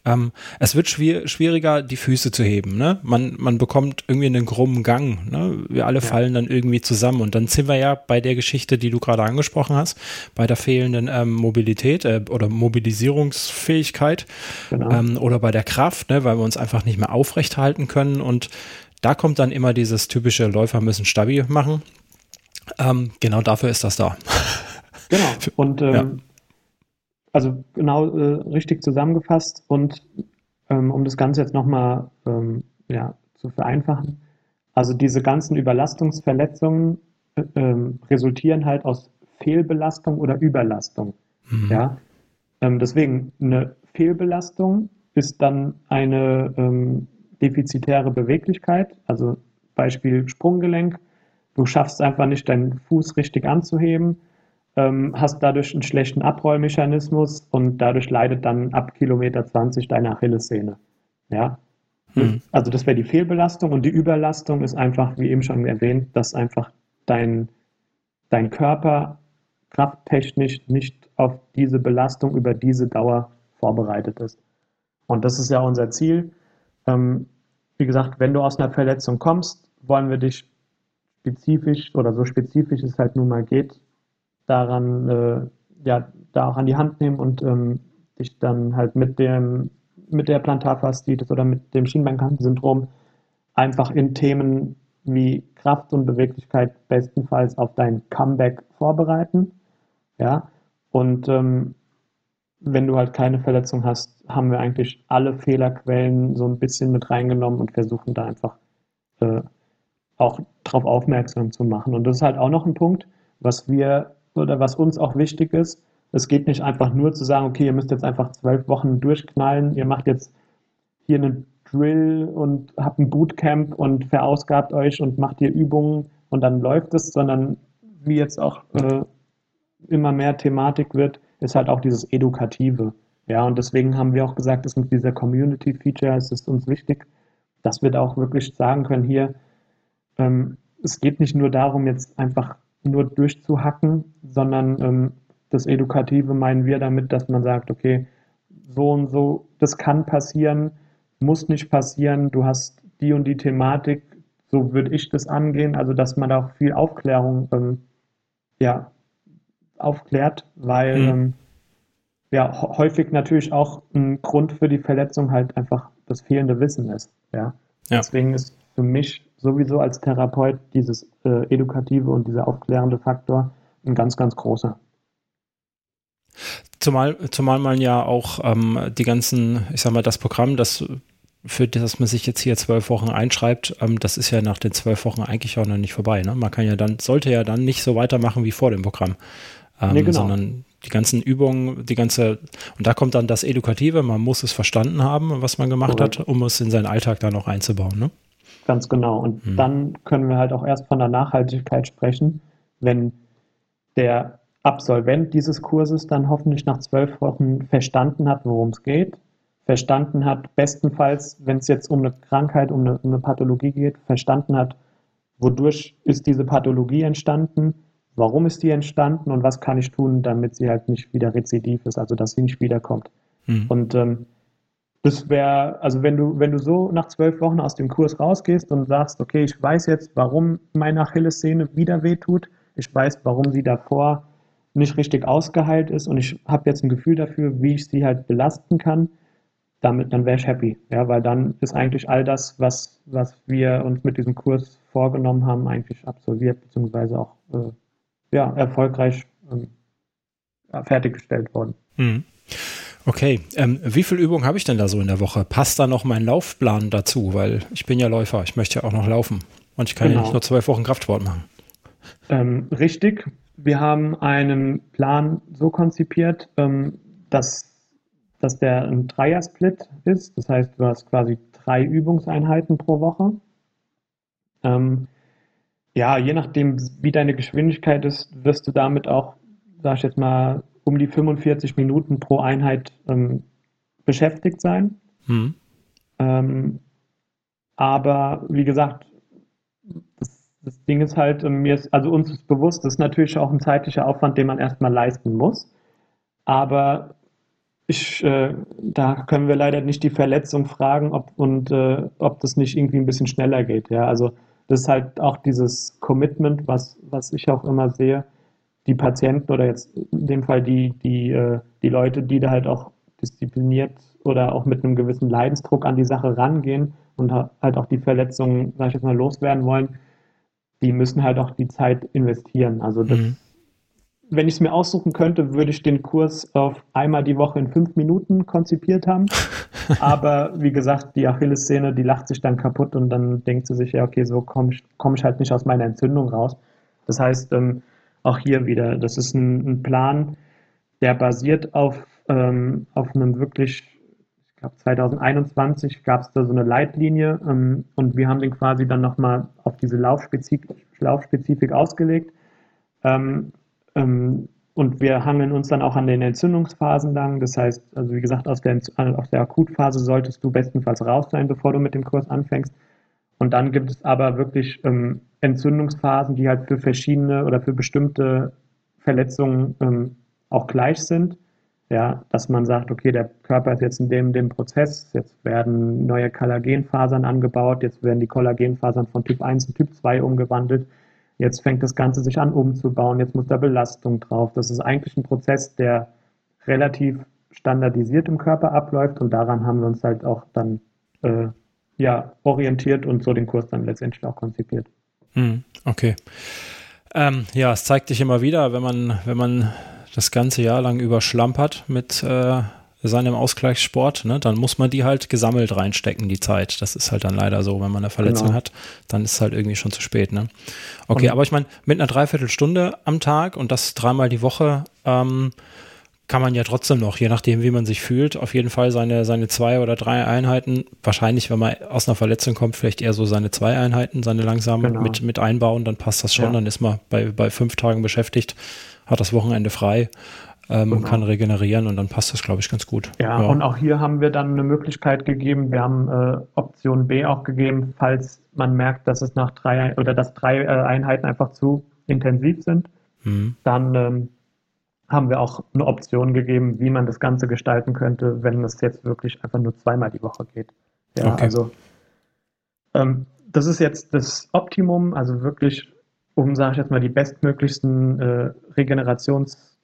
Ähm, es wird schwier schwieriger, die Füße zu heben. Ne? Man, man bekommt irgendwie einen krummen Gang. Ne? Wir alle ja. fallen dann irgendwie zusammen. Und dann sind wir ja bei der Geschichte, die du gerade angesprochen hast, bei der fehlenden ähm, Mobilität äh, oder Mobilisierungsfähigkeit. Genau. Ähm, oder bei der Kraft, ne, weil wir uns einfach nicht mehr aufrecht halten können. Und da kommt dann immer dieses typische Läufer müssen stabil machen. Ähm, genau dafür ist das da. Genau. Und ähm, ja. also genau äh, richtig zusammengefasst. Und ähm, um das Ganze jetzt nochmal ähm, ja, zu vereinfachen. Also diese ganzen Überlastungsverletzungen äh, ähm, resultieren halt aus Fehlbelastung oder Überlastung. Mhm. Ja? Ähm, deswegen eine Fehlbelastung ist dann eine ähm, defizitäre Beweglichkeit, also Beispiel Sprunggelenk. Du schaffst einfach nicht, deinen Fuß richtig anzuheben, ähm, hast dadurch einen schlechten Abrollmechanismus und dadurch leidet dann ab Kilometer 20 deine Achillessehne. Ja? Mhm. Also das wäre die Fehlbelastung und die Überlastung ist einfach, wie eben schon erwähnt, dass einfach dein, dein Körper krafttechnisch nicht auf diese Belastung über diese Dauer vorbereitet ist. Und das ist ja unser Ziel. Ähm, wie gesagt, wenn du aus einer Verletzung kommst, wollen wir dich spezifisch oder so spezifisch es halt nun mal geht, daran, äh, ja, da auch an die Hand nehmen und ähm, dich dann halt mit dem, mit der Plantarfaszitis oder mit dem Schienbeinkantensyndrom einfach in Themen wie Kraft und Beweglichkeit bestenfalls auf dein Comeback vorbereiten. Ja, und ähm, wenn du halt keine Verletzung hast, haben wir eigentlich alle Fehlerquellen so ein bisschen mit reingenommen und versuchen da einfach äh, auch darauf aufmerksam zu machen. Und das ist halt auch noch ein Punkt, was wir oder was uns auch wichtig ist. Es geht nicht einfach nur zu sagen, okay, ihr müsst jetzt einfach zwölf Wochen durchknallen, ihr macht jetzt hier einen Drill und habt ein Bootcamp und verausgabt euch und macht hier Übungen und dann läuft es, sondern wie jetzt auch äh, immer mehr Thematik wird, ist halt auch dieses Edukative. Ja, und deswegen haben wir auch gesagt, dass mit dieser Community-Feature ist es uns wichtig, dass wir da auch wirklich sagen können, hier, ähm, es geht nicht nur darum, jetzt einfach nur durchzuhacken, sondern ähm, das Edukative meinen wir damit, dass man sagt, okay, so und so, das kann passieren, muss nicht passieren, du hast die und die Thematik, so würde ich das angehen, also dass man da auch viel Aufklärung ähm, ja, aufklärt, weil mhm. ähm, ja häufig natürlich auch ein Grund für die Verletzung halt einfach das fehlende Wissen ist. Ja? ja. Deswegen ist für mich sowieso als Therapeut dieses äh, edukative und dieser aufklärende Faktor ein ganz, ganz großer. Zumal, zumal man ja auch ähm, die ganzen, ich sag mal, das Programm, das für das man sich jetzt hier zwölf Wochen einschreibt, ähm, das ist ja nach den zwölf Wochen eigentlich auch noch nicht vorbei. Ne? Man kann ja dann, sollte ja dann nicht so weitermachen wie vor dem Programm ähm, nee, genau. sondern die ganzen Übungen, die ganze, und da kommt dann das Edukative, man muss es verstanden haben, was man gemacht Correct. hat, um es in seinen Alltag dann auch einzubauen. Ne? Ganz genau. Und hm. dann können wir halt auch erst von der Nachhaltigkeit sprechen, wenn der Absolvent dieses Kurses dann hoffentlich nach zwölf Wochen verstanden hat, worum es geht, verstanden hat, bestenfalls, wenn es jetzt um eine Krankheit, um eine, um eine Pathologie geht, verstanden hat, wodurch ist diese Pathologie entstanden, warum ist die entstanden und was kann ich tun, damit sie halt nicht wieder rezidiv ist, also dass sie nicht wiederkommt. Mhm. Und ähm, das wäre, also wenn du, wenn du so nach zwölf Wochen aus dem Kurs rausgehst und sagst, okay, ich weiß jetzt, warum meine Achillessehne wieder wehtut, ich weiß, warum sie davor nicht richtig ausgeheilt ist und ich habe jetzt ein Gefühl dafür, wie ich sie halt belasten kann, damit, dann wäre ich happy. Ja, weil dann ist eigentlich all das, was, was wir uns mit diesem Kurs vorgenommen haben, eigentlich absolviert, beziehungsweise auch äh, ja, erfolgreich ähm, fertiggestellt worden. Mhm. Okay, ähm, wie viel Übung habe ich denn da so in der Woche? Passt da noch mein Laufplan dazu? Weil ich bin ja Läufer, ich möchte ja auch noch laufen und ich kann genau. ja nicht nur zwei Wochen Kraftsport machen. Ähm, richtig, wir haben einen Plan so konzipiert, ähm, dass, dass der ein Dreier-Split ist. Das heißt, du hast quasi drei Übungseinheiten pro Woche. Ähm, ja, je nachdem, wie deine Geschwindigkeit ist, wirst du damit auch, sag ich jetzt mal, um die 45 Minuten pro Einheit ähm, beschäftigt sein. Mhm. Ähm, aber wie gesagt, das, das, Ding ist halt, ähm, mir ist, also uns ist bewusst, das ist natürlich auch ein zeitlicher Aufwand, den man erstmal leisten muss. Aber ich, äh, da können wir leider nicht die Verletzung fragen, ob und äh, ob das nicht irgendwie ein bisschen schneller geht. Ja, also das ist halt auch dieses Commitment, was, was ich auch immer sehe die Patienten oder jetzt in dem Fall die, die, äh, die Leute, die da halt auch diszipliniert oder auch mit einem gewissen Leidensdruck an die Sache rangehen und halt auch die Verletzungen, sag ich jetzt mal, loswerden wollen, die müssen halt auch die Zeit investieren. Also das, mhm. Wenn ich es mir aussuchen könnte, würde ich den Kurs auf einmal die Woche in fünf Minuten konzipiert haben. Aber wie gesagt, die Achillessehne, die lacht sich dann kaputt und dann denkt sie sich, ja, okay, so komme ich, komm ich halt nicht aus meiner Entzündung raus. Das heißt, ähm, auch hier wieder, das ist ein, ein Plan, der basiert auf, ähm, auf einem wirklich, ich glaube 2021 gab es da so eine Leitlinie ähm, und wir haben den quasi dann nochmal auf diese Laufspezifik, Laufspezifik ausgelegt. Ähm, und wir hangeln uns dann auch an den Entzündungsphasen lang. Das heißt, also wie gesagt, aus der, aus der Akutphase solltest du bestenfalls raus sein, bevor du mit dem Kurs anfängst. Und dann gibt es aber wirklich ähm, Entzündungsphasen, die halt für verschiedene oder für bestimmte Verletzungen ähm, auch gleich sind. Ja, dass man sagt, okay, der Körper ist jetzt in dem, dem Prozess, jetzt werden neue Kollagenfasern angebaut, jetzt werden die Kollagenfasern von Typ 1 in Typ 2 umgewandelt, jetzt fängt das Ganze sich an umzubauen, jetzt muss da Belastung drauf. Das ist eigentlich ein Prozess, der relativ standardisiert im Körper abläuft und daran haben wir uns halt auch dann äh, ja, orientiert und so den Kurs dann letztendlich auch konzipiert. Hm, okay. Ähm, ja, es zeigt sich immer wieder, wenn man, wenn man das ganze Jahr lang überschlampert mit äh, seinem Ausgleichssport, ne, dann muss man die halt gesammelt reinstecken, die Zeit. Das ist halt dann leider so, wenn man eine Verletzung genau. hat, dann ist es halt irgendwie schon zu spät. Ne? Okay, und, aber ich meine, mit einer Dreiviertelstunde am Tag und das dreimal die Woche, ähm, kann man ja trotzdem noch, je nachdem, wie man sich fühlt, auf jeden Fall seine, seine zwei oder drei Einheiten, wahrscheinlich, wenn man aus einer Verletzung kommt, vielleicht eher so seine zwei Einheiten, seine langsam genau. mit, mit einbauen, dann passt das schon, ja. dann ist man bei, bei fünf Tagen beschäftigt, hat das Wochenende frei ähm, genau. kann regenerieren und dann passt das, glaube ich, ganz gut. Ja, ja, und auch hier haben wir dann eine Möglichkeit gegeben, wir haben äh, Option B auch gegeben, falls man merkt, dass es nach drei oder dass drei äh, Einheiten einfach zu intensiv sind, mhm. dann ähm, haben wir auch eine Option gegeben, wie man das Ganze gestalten könnte, wenn es jetzt wirklich einfach nur zweimal die Woche geht. Ja, okay. also ähm, das ist jetzt das Optimum, also wirklich, um, sage ich jetzt mal, die bestmöglichsten äh,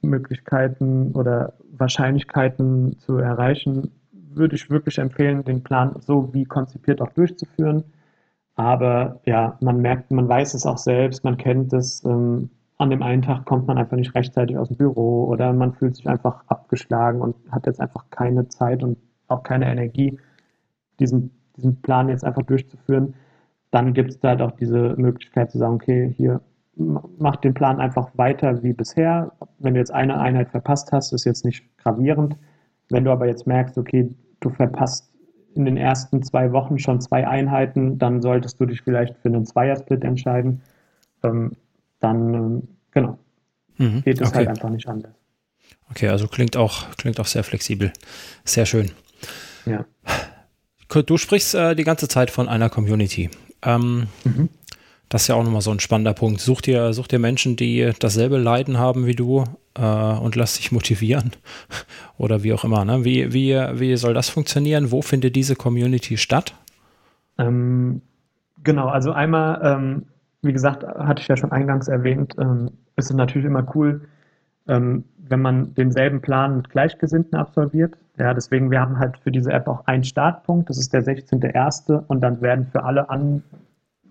Regenerationsmöglichkeiten oder Wahrscheinlichkeiten zu erreichen, würde ich wirklich empfehlen, den Plan so wie konzipiert auch durchzuführen. Aber ja, man merkt, man weiß es auch selbst, man kennt es. Ähm, an dem einen Tag kommt man einfach nicht rechtzeitig aus dem Büro oder man fühlt sich einfach abgeschlagen und hat jetzt einfach keine Zeit und auch keine Energie, diesen, diesen Plan jetzt einfach durchzuführen, dann gibt es da halt auch diese Möglichkeit zu sagen, okay, hier mach den Plan einfach weiter wie bisher. Wenn du jetzt eine Einheit verpasst hast, ist jetzt nicht gravierend. Wenn du aber jetzt merkst, okay, du verpasst in den ersten zwei Wochen schon zwei Einheiten, dann solltest du dich vielleicht für einen Zweiersplit entscheiden. Ähm, dann ähm, genau mhm, geht es okay. halt einfach nicht anders. Okay, also klingt auch, klingt auch sehr flexibel. Sehr schön. Ja. Du sprichst äh, die ganze Zeit von einer Community. Ähm, mhm. Das ist ja auch nochmal so ein spannender Punkt. Such dir, such dir Menschen, die dasselbe Leiden haben wie du äh, und lass dich motivieren. Oder wie auch immer. Ne? Wie, wie, wie soll das funktionieren? Wo findet diese Community statt? Ähm, genau, also einmal ähm, wie gesagt, hatte ich ja schon eingangs erwähnt, ähm, ist es natürlich immer cool, ähm, wenn man denselben Plan mit Gleichgesinnten absolviert. Ja, deswegen, wir haben halt für diese App auch einen Startpunkt, das ist der 16.01. und dann werden für alle an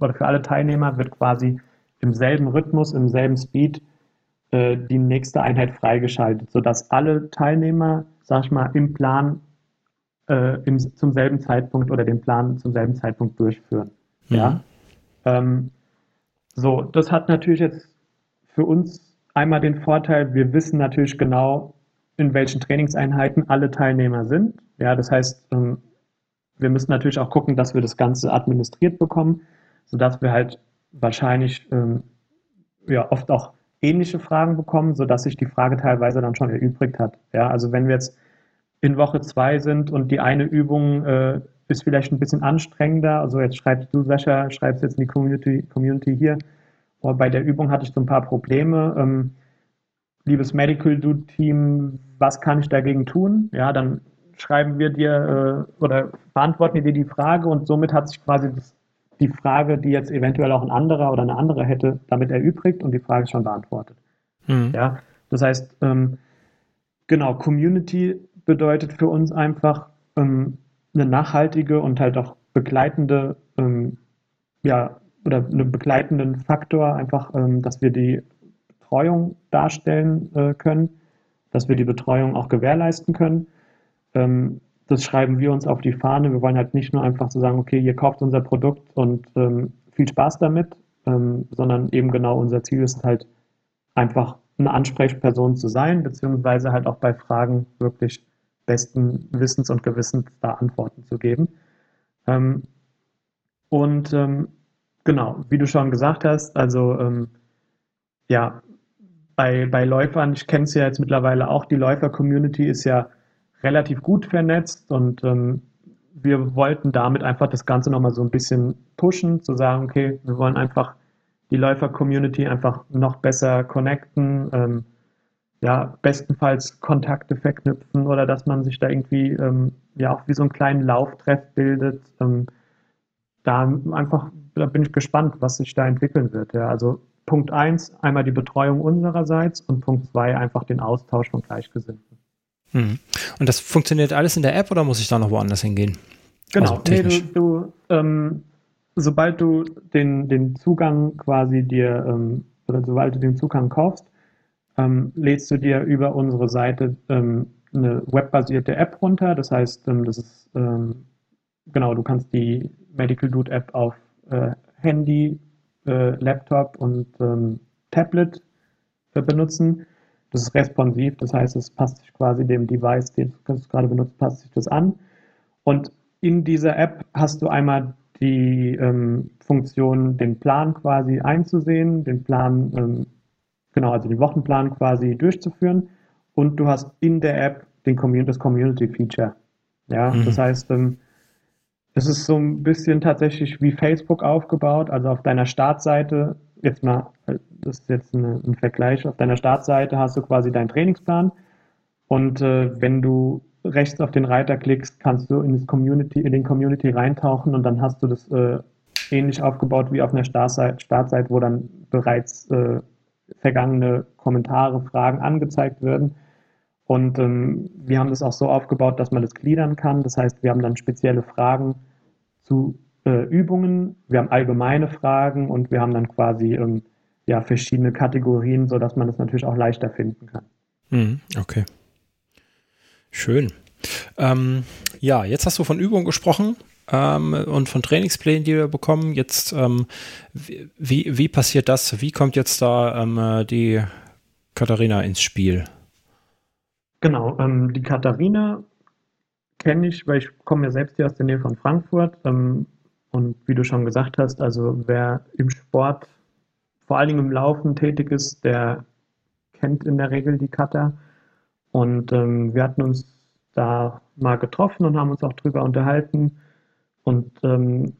oder für alle Teilnehmer wird quasi im selben Rhythmus, im selben Speed äh, die nächste Einheit freigeschaltet, sodass alle Teilnehmer sag ich mal, im Plan äh, im, zum selben Zeitpunkt oder den Plan zum selben Zeitpunkt durchführen. Mhm. Ja. Ähm, so, das hat natürlich jetzt für uns einmal den Vorteil, wir wissen natürlich genau, in welchen Trainingseinheiten alle Teilnehmer sind. Ja, das heißt, ähm, wir müssen natürlich auch gucken, dass wir das Ganze administriert bekommen, sodass wir halt wahrscheinlich ähm, ja, oft auch ähnliche Fragen bekommen, sodass sich die Frage teilweise dann schon erübrigt hat. Ja, also wenn wir jetzt in Woche zwei sind und die eine Übung äh, ist vielleicht ein bisschen anstrengender, also jetzt schreibst du, Sascha, schreibst jetzt in die Community, Community hier, oh, bei der Übung hatte ich so ein paar Probleme. Ähm, liebes Medical Dude Team, was kann ich dagegen tun? Ja, dann schreiben wir dir äh, oder beantworten wir dir die Frage und somit hat sich quasi das, die Frage, die jetzt eventuell auch ein anderer oder eine andere hätte, damit erübrigt und die Frage ist schon beantwortet. Mhm. Ja, das heißt, ähm, genau, Community bedeutet für uns einfach ähm, eine nachhaltige und halt auch begleitende, ähm, ja, oder einen begleitenden Faktor, einfach, ähm, dass wir die Betreuung darstellen äh, können, dass wir die Betreuung auch gewährleisten können. Das schreiben wir uns auf die Fahne. Wir wollen halt nicht nur einfach so sagen, okay, ihr kauft unser Produkt und ähm, viel Spaß damit, ähm, sondern eben genau unser Ziel ist halt einfach eine Ansprechperson zu sein, beziehungsweise halt auch bei Fragen wirklich besten Wissens und Gewissens da Antworten zu geben. Ähm, und ähm, genau, wie du schon gesagt hast, also ähm, ja, bei, bei Läufern, ich kenne es ja jetzt mittlerweile auch, die Läufer-Community ist ja relativ gut vernetzt und ähm, wir wollten damit einfach das Ganze nochmal so ein bisschen pushen, zu sagen, okay, wir wollen einfach die Läufer-Community einfach noch besser connecten, ähm, ja, bestenfalls Kontakte verknüpfen oder dass man sich da irgendwie ähm, ja auch wie so einen kleinen Lauftreff bildet. Ähm, da einfach, da bin ich gespannt, was sich da entwickeln wird. Ja. Also Punkt eins, einmal die Betreuung unsererseits und Punkt zwei, einfach den Austausch von Gleichgesinnten. Hm. Und das funktioniert alles in der App oder muss ich da noch woanders hingehen? Genau, also nee, du, du ähm, sobald du den, den Zugang quasi dir, ähm, oder sobald du den Zugang kaufst, ähm, lädst du dir über unsere Seite ähm, eine webbasierte App runter. Das heißt, ähm, das ist ähm, genau, du kannst die Medical Dude App auf äh, Handy, äh, Laptop und ähm, Tablet äh, benutzen. Das ist responsiv, das heißt, es passt sich quasi dem Device, den du gerade benutzt, passt sich das an. Und in dieser App hast du einmal die ähm, Funktion, den Plan quasi einzusehen, den Plan ähm, Genau, also den Wochenplan quasi durchzuführen. Und du hast in der App den Community, das Community-Feature. Ja, mhm. das heißt, ähm, es ist so ein bisschen tatsächlich wie Facebook aufgebaut. Also auf deiner Startseite, jetzt mal, das ist jetzt eine, ein Vergleich, auf deiner Startseite hast du quasi deinen Trainingsplan. Und äh, wenn du rechts auf den Reiter klickst, kannst du in, Community, in den Community reintauchen und dann hast du das äh, ähnlich aufgebaut wie auf einer Startseite, Startseite wo dann bereits äh, vergangene Kommentare, Fragen angezeigt werden. Und ähm, wir haben das auch so aufgebaut, dass man das gliedern kann. Das heißt, wir haben dann spezielle Fragen zu äh, Übungen, wir haben allgemeine Fragen und wir haben dann quasi ähm, ja, verschiedene Kategorien, sodass man das natürlich auch leichter finden kann. Mhm, okay. Schön. Ähm, ja, jetzt hast du von Übungen gesprochen ähm, und von Trainingsplänen, die wir bekommen. Jetzt, ähm, wie, wie passiert das? Wie kommt jetzt da ähm, äh, die Katharina ins Spiel? Genau, ähm, die Katharina kenne ich, weil ich komme ja selbst hier aus der Nähe von Frankfurt. Ähm, und wie du schon gesagt hast, also wer im Sport, vor allen Dingen im Laufen tätig ist, der kennt in der Regel die Kata. Und ähm, wir hatten uns da mal getroffen und haben uns auch drüber unterhalten, und ähm,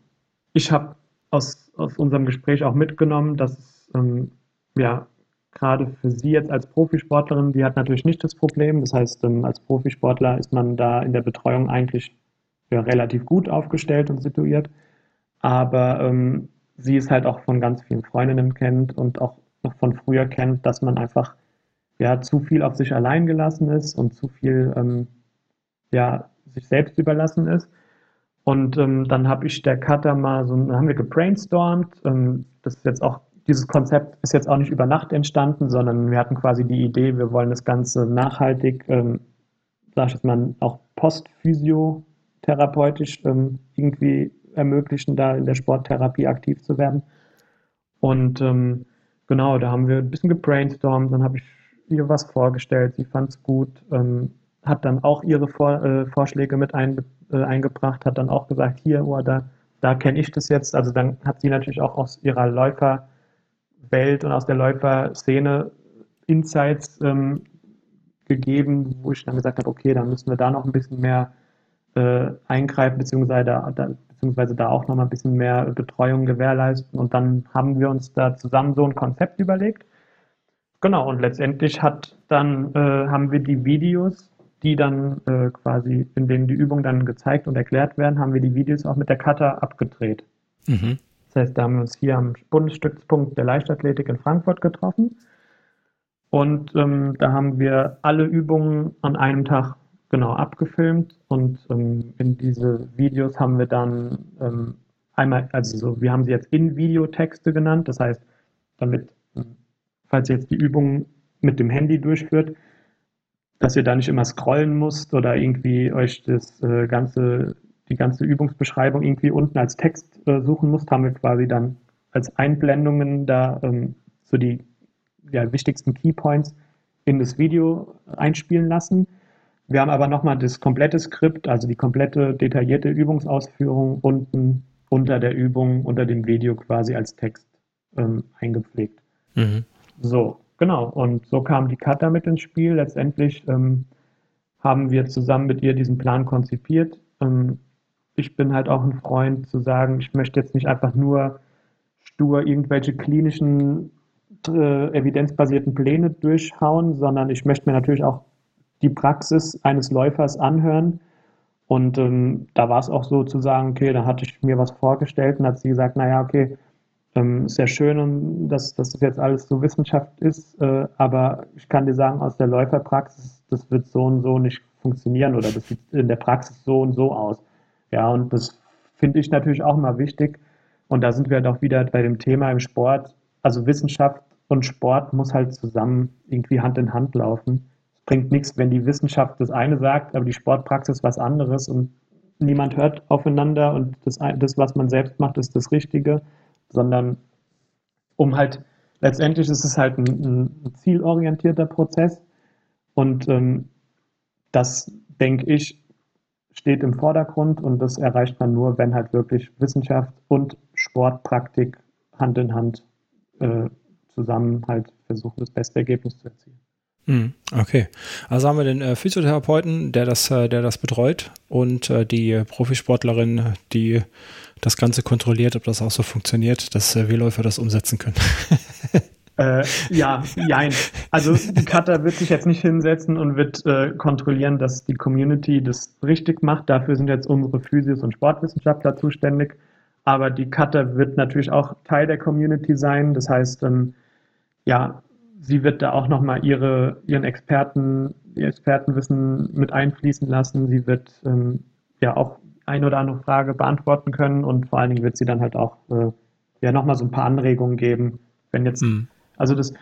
ich habe aus, aus unserem Gespräch auch mitgenommen, dass ähm, ja gerade für sie jetzt als Profisportlerin, die hat natürlich nicht das Problem. Das heißt, ähm, als Profisportler ist man da in der Betreuung eigentlich ja, relativ gut aufgestellt und situiert. Aber ähm, sie ist halt auch von ganz vielen Freundinnen kennt und auch noch von früher kennt, dass man einfach ja zu viel auf sich allein gelassen ist und zu viel ähm, ja sich selbst überlassen ist. Und ähm, dann habe ich der Cutter mal so, haben wir gebrainstormt. Ähm, das ist jetzt auch, dieses Konzept ist jetzt auch nicht über Nacht entstanden, sondern wir hatten quasi die Idee, wir wollen das Ganze nachhaltig ähm, sag ich jetzt mal, auch postphysiotherapeutisch ähm, irgendwie ermöglichen, da in der Sporttherapie aktiv zu werden. Und ähm, genau, da haben wir ein bisschen gebrainstormt, dann habe ich ihr was vorgestellt, sie fand es gut, ähm, hat dann auch ihre Vor äh, Vorschläge mit ein, äh, eingebracht, hat dann auch gesagt, hier, oh, da, da kenne ich das jetzt. Also dann hat sie natürlich auch aus ihrer Läuferwelt und aus der Läuferszene Insights ähm, gegeben, wo ich dann gesagt habe, okay, dann müssen wir da noch ein bisschen mehr äh, eingreifen, beziehungsweise da, da, beziehungsweise da auch noch mal ein bisschen mehr Betreuung gewährleisten. Und dann haben wir uns da zusammen so ein Konzept überlegt. Genau, und letztendlich hat dann, äh, haben wir die Videos, die dann äh, quasi, in denen die Übungen dann gezeigt und erklärt werden, haben wir die Videos auch mit der Cutter abgedreht. Mhm. Das heißt, da haben wir uns hier am Bundesstützpunkt der Leichtathletik in Frankfurt getroffen und ähm, da haben wir alle Übungen an einem Tag genau abgefilmt und ähm, in diese Videos haben wir dann ähm, einmal, also so, wir haben sie jetzt in Videotexte genannt, das heißt, damit, falls ihr jetzt die Übungen mit dem Handy durchführt, dass ihr da nicht immer scrollen müsst oder irgendwie euch das äh, ganze, die ganze Übungsbeschreibung irgendwie unten als Text äh, suchen müsst, haben wir quasi dann als Einblendungen da ähm, so die ja, wichtigsten Keypoints in das Video einspielen lassen. Wir haben aber nochmal das komplette Skript, also die komplette detaillierte Übungsausführung unten unter der Übung, unter dem Video quasi als Text ähm, eingepflegt. Mhm. So, genau. Und so kam die Cutter mit ins Spiel. Letztendlich ähm, haben wir zusammen mit ihr diesen Plan konzipiert. Ähm, ich bin halt auch ein Freund zu sagen, ich möchte jetzt nicht einfach nur stur irgendwelche klinischen äh, evidenzbasierten Pläne durchhauen, sondern ich möchte mir natürlich auch die Praxis eines Läufers anhören. Und ähm, da war es auch so zu sagen, okay, da hatte ich mir was vorgestellt und hat sie gesagt, naja, okay, ähm, ist ja schön, dass, dass das jetzt alles so Wissenschaft ist, äh, aber ich kann dir sagen, aus der Läuferpraxis, das wird so und so nicht funktionieren oder das sieht in der Praxis so und so aus. Ja, und das finde ich natürlich auch mal wichtig. Und da sind wir doch wieder bei dem Thema im Sport. Also Wissenschaft und Sport muss halt zusammen irgendwie Hand in Hand laufen. Bringt nichts, wenn die Wissenschaft das eine sagt, aber die Sportpraxis was anderes und niemand hört aufeinander und das, das was man selbst macht, ist das Richtige, sondern um halt, letztendlich ist es halt ein, ein zielorientierter Prozess und ähm, das, denke ich, steht im Vordergrund und das erreicht man nur, wenn halt wirklich Wissenschaft und Sportpraktik Hand in Hand äh, zusammen halt versuchen, das beste Ergebnis zu erzielen. Hm, okay, also haben wir den äh, Physiotherapeuten, der das, äh, der das betreut und äh, die Profisportlerin, die das Ganze kontrolliert, ob das auch so funktioniert, dass wir Läufer das umsetzen können. Ja, jein. Also die Cutter wird sich jetzt nicht hinsetzen und wird kontrollieren, dass die Community das richtig macht. Dafür sind jetzt unsere Physios- und Sportwissenschaftler zuständig. Aber die Cutter wird natürlich auch Teil der Community sein. Das heißt, ähm, ja, sie wird da auch nochmal ihre, ihren Experten, ihr Expertenwissen mit einfließen lassen. Sie wird ähm, ja auch ein oder andere Frage beantworten können und vor allen Dingen wird sie dann halt auch äh, ja nochmal so ein paar Anregungen geben, wenn jetzt, mhm. also das,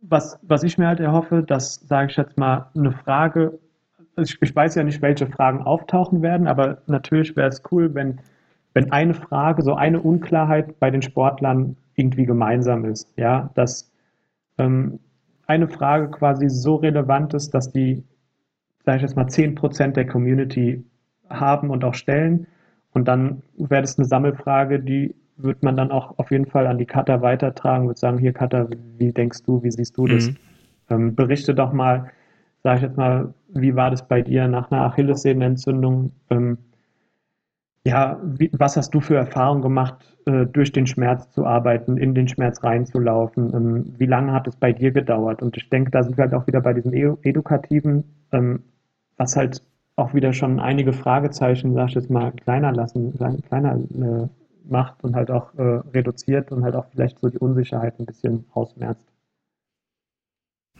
was, was ich mir halt erhoffe, dass, sage ich jetzt mal, eine Frage, also ich, ich weiß ja nicht, welche Fragen auftauchen werden, aber natürlich wäre es cool, wenn, wenn eine Frage, so eine Unklarheit bei den Sportlern irgendwie gemeinsam ist, ja, dass eine Frage quasi so relevant ist, dass die, sage ich jetzt mal, 10% der Community haben und auch stellen. Und dann wäre das eine Sammelfrage, die wird man dann auch auf jeden Fall an die Cutter weitertragen, würde sagen, hier Cutter, wie denkst du, wie siehst du das? Mhm. Ähm, berichte doch mal, sage ich jetzt mal, wie war das bei dir nach einer Achillessehnenentzündung? Ähm, ja, wie, was hast du für Erfahrungen gemacht, äh, durch den Schmerz zu arbeiten, in den Schmerz reinzulaufen? Ähm, wie lange hat es bei dir gedauert? Und ich denke, da sind wir halt auch wieder bei diesem Edukativen, ähm, was halt auch wieder schon einige Fragezeichen, sag ich jetzt mal, kleiner lassen, kleiner äh, macht und halt auch äh, reduziert und halt auch vielleicht so die Unsicherheit ein bisschen ausmerzt.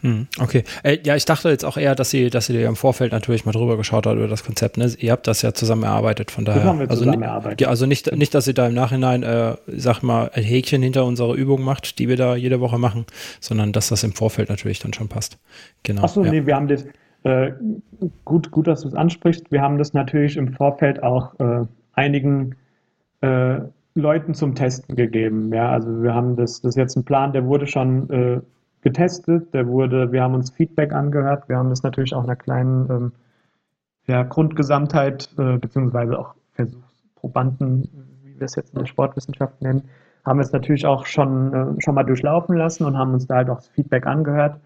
Hm, okay. Äh, ja, ich dachte jetzt auch eher, dass sie, dass sie dir im Vorfeld natürlich mal drüber geschaut hat über das Konzept. Ne? Ihr habt das ja zusammen erarbeitet, von daher. Das haben wir also, zusammen erarbeitet. Ja, also nicht, nicht, dass sie da im Nachhinein, äh, sag mal, ein Häkchen hinter unserer Übung macht, die wir da jede Woche machen, sondern dass das im Vorfeld natürlich dann schon passt. Genau. Achso, ja. nee, wir haben das, Äh, gut, gut, dass du es ansprichst. Wir haben das natürlich im Vorfeld auch äh, einigen äh, Leuten zum Testen gegeben. Ja, also wir haben das, das ist jetzt ein Plan, der wurde schon äh, getestet, der wurde, wir haben uns Feedback angehört, wir haben das natürlich auch einer kleinen ähm, ja, Grundgesamtheit äh, beziehungsweise auch Versuchsprobanden, wie wir es jetzt in der Sportwissenschaft nennen, haben wir es natürlich auch schon, äh, schon mal durchlaufen lassen und haben uns da halt auch das Feedback angehört,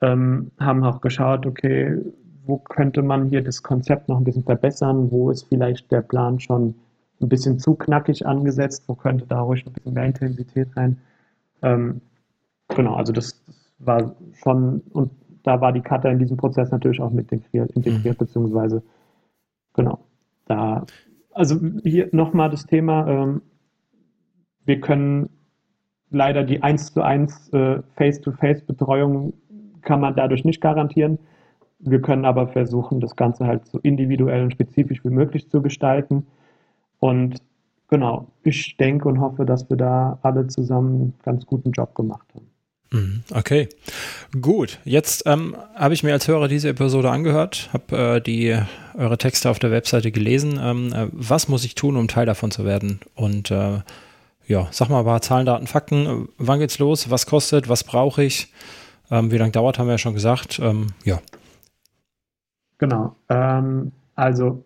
ähm, haben auch geschaut, okay, wo könnte man hier das Konzept noch ein bisschen verbessern, wo ist vielleicht der Plan schon ein bisschen zu knackig angesetzt, wo könnte da ruhig ein bisschen mehr Intensität rein. Ähm, genau, also das, war schon, und da war die Cutter in diesem Prozess natürlich auch mit integriert, integriert mhm. beziehungsweise, genau, da, also hier nochmal das Thema, ähm, wir können leider die 1 zu 1 äh, Face-to-Face-Betreuung kann man dadurch nicht garantieren. Wir können aber versuchen, das Ganze halt so individuell und spezifisch wie möglich zu gestalten. Und genau, ich denke und hoffe, dass wir da alle zusammen einen ganz guten Job gemacht haben. Mhm, okay, gut. Jetzt ähm, habe ich mir als Hörer diese Episode angehört, habe äh, die eure Texte auf der Webseite gelesen. Ähm, äh, was muss ich tun, um Teil davon zu werden? Und äh, ja, sag mal ein paar Zahlen, Daten, Fakten. Wann geht's los? Was kostet? Was brauche ich? Ähm, wie lange dauert, haben wir ja schon gesagt. Ähm, ja. Genau. Ähm, also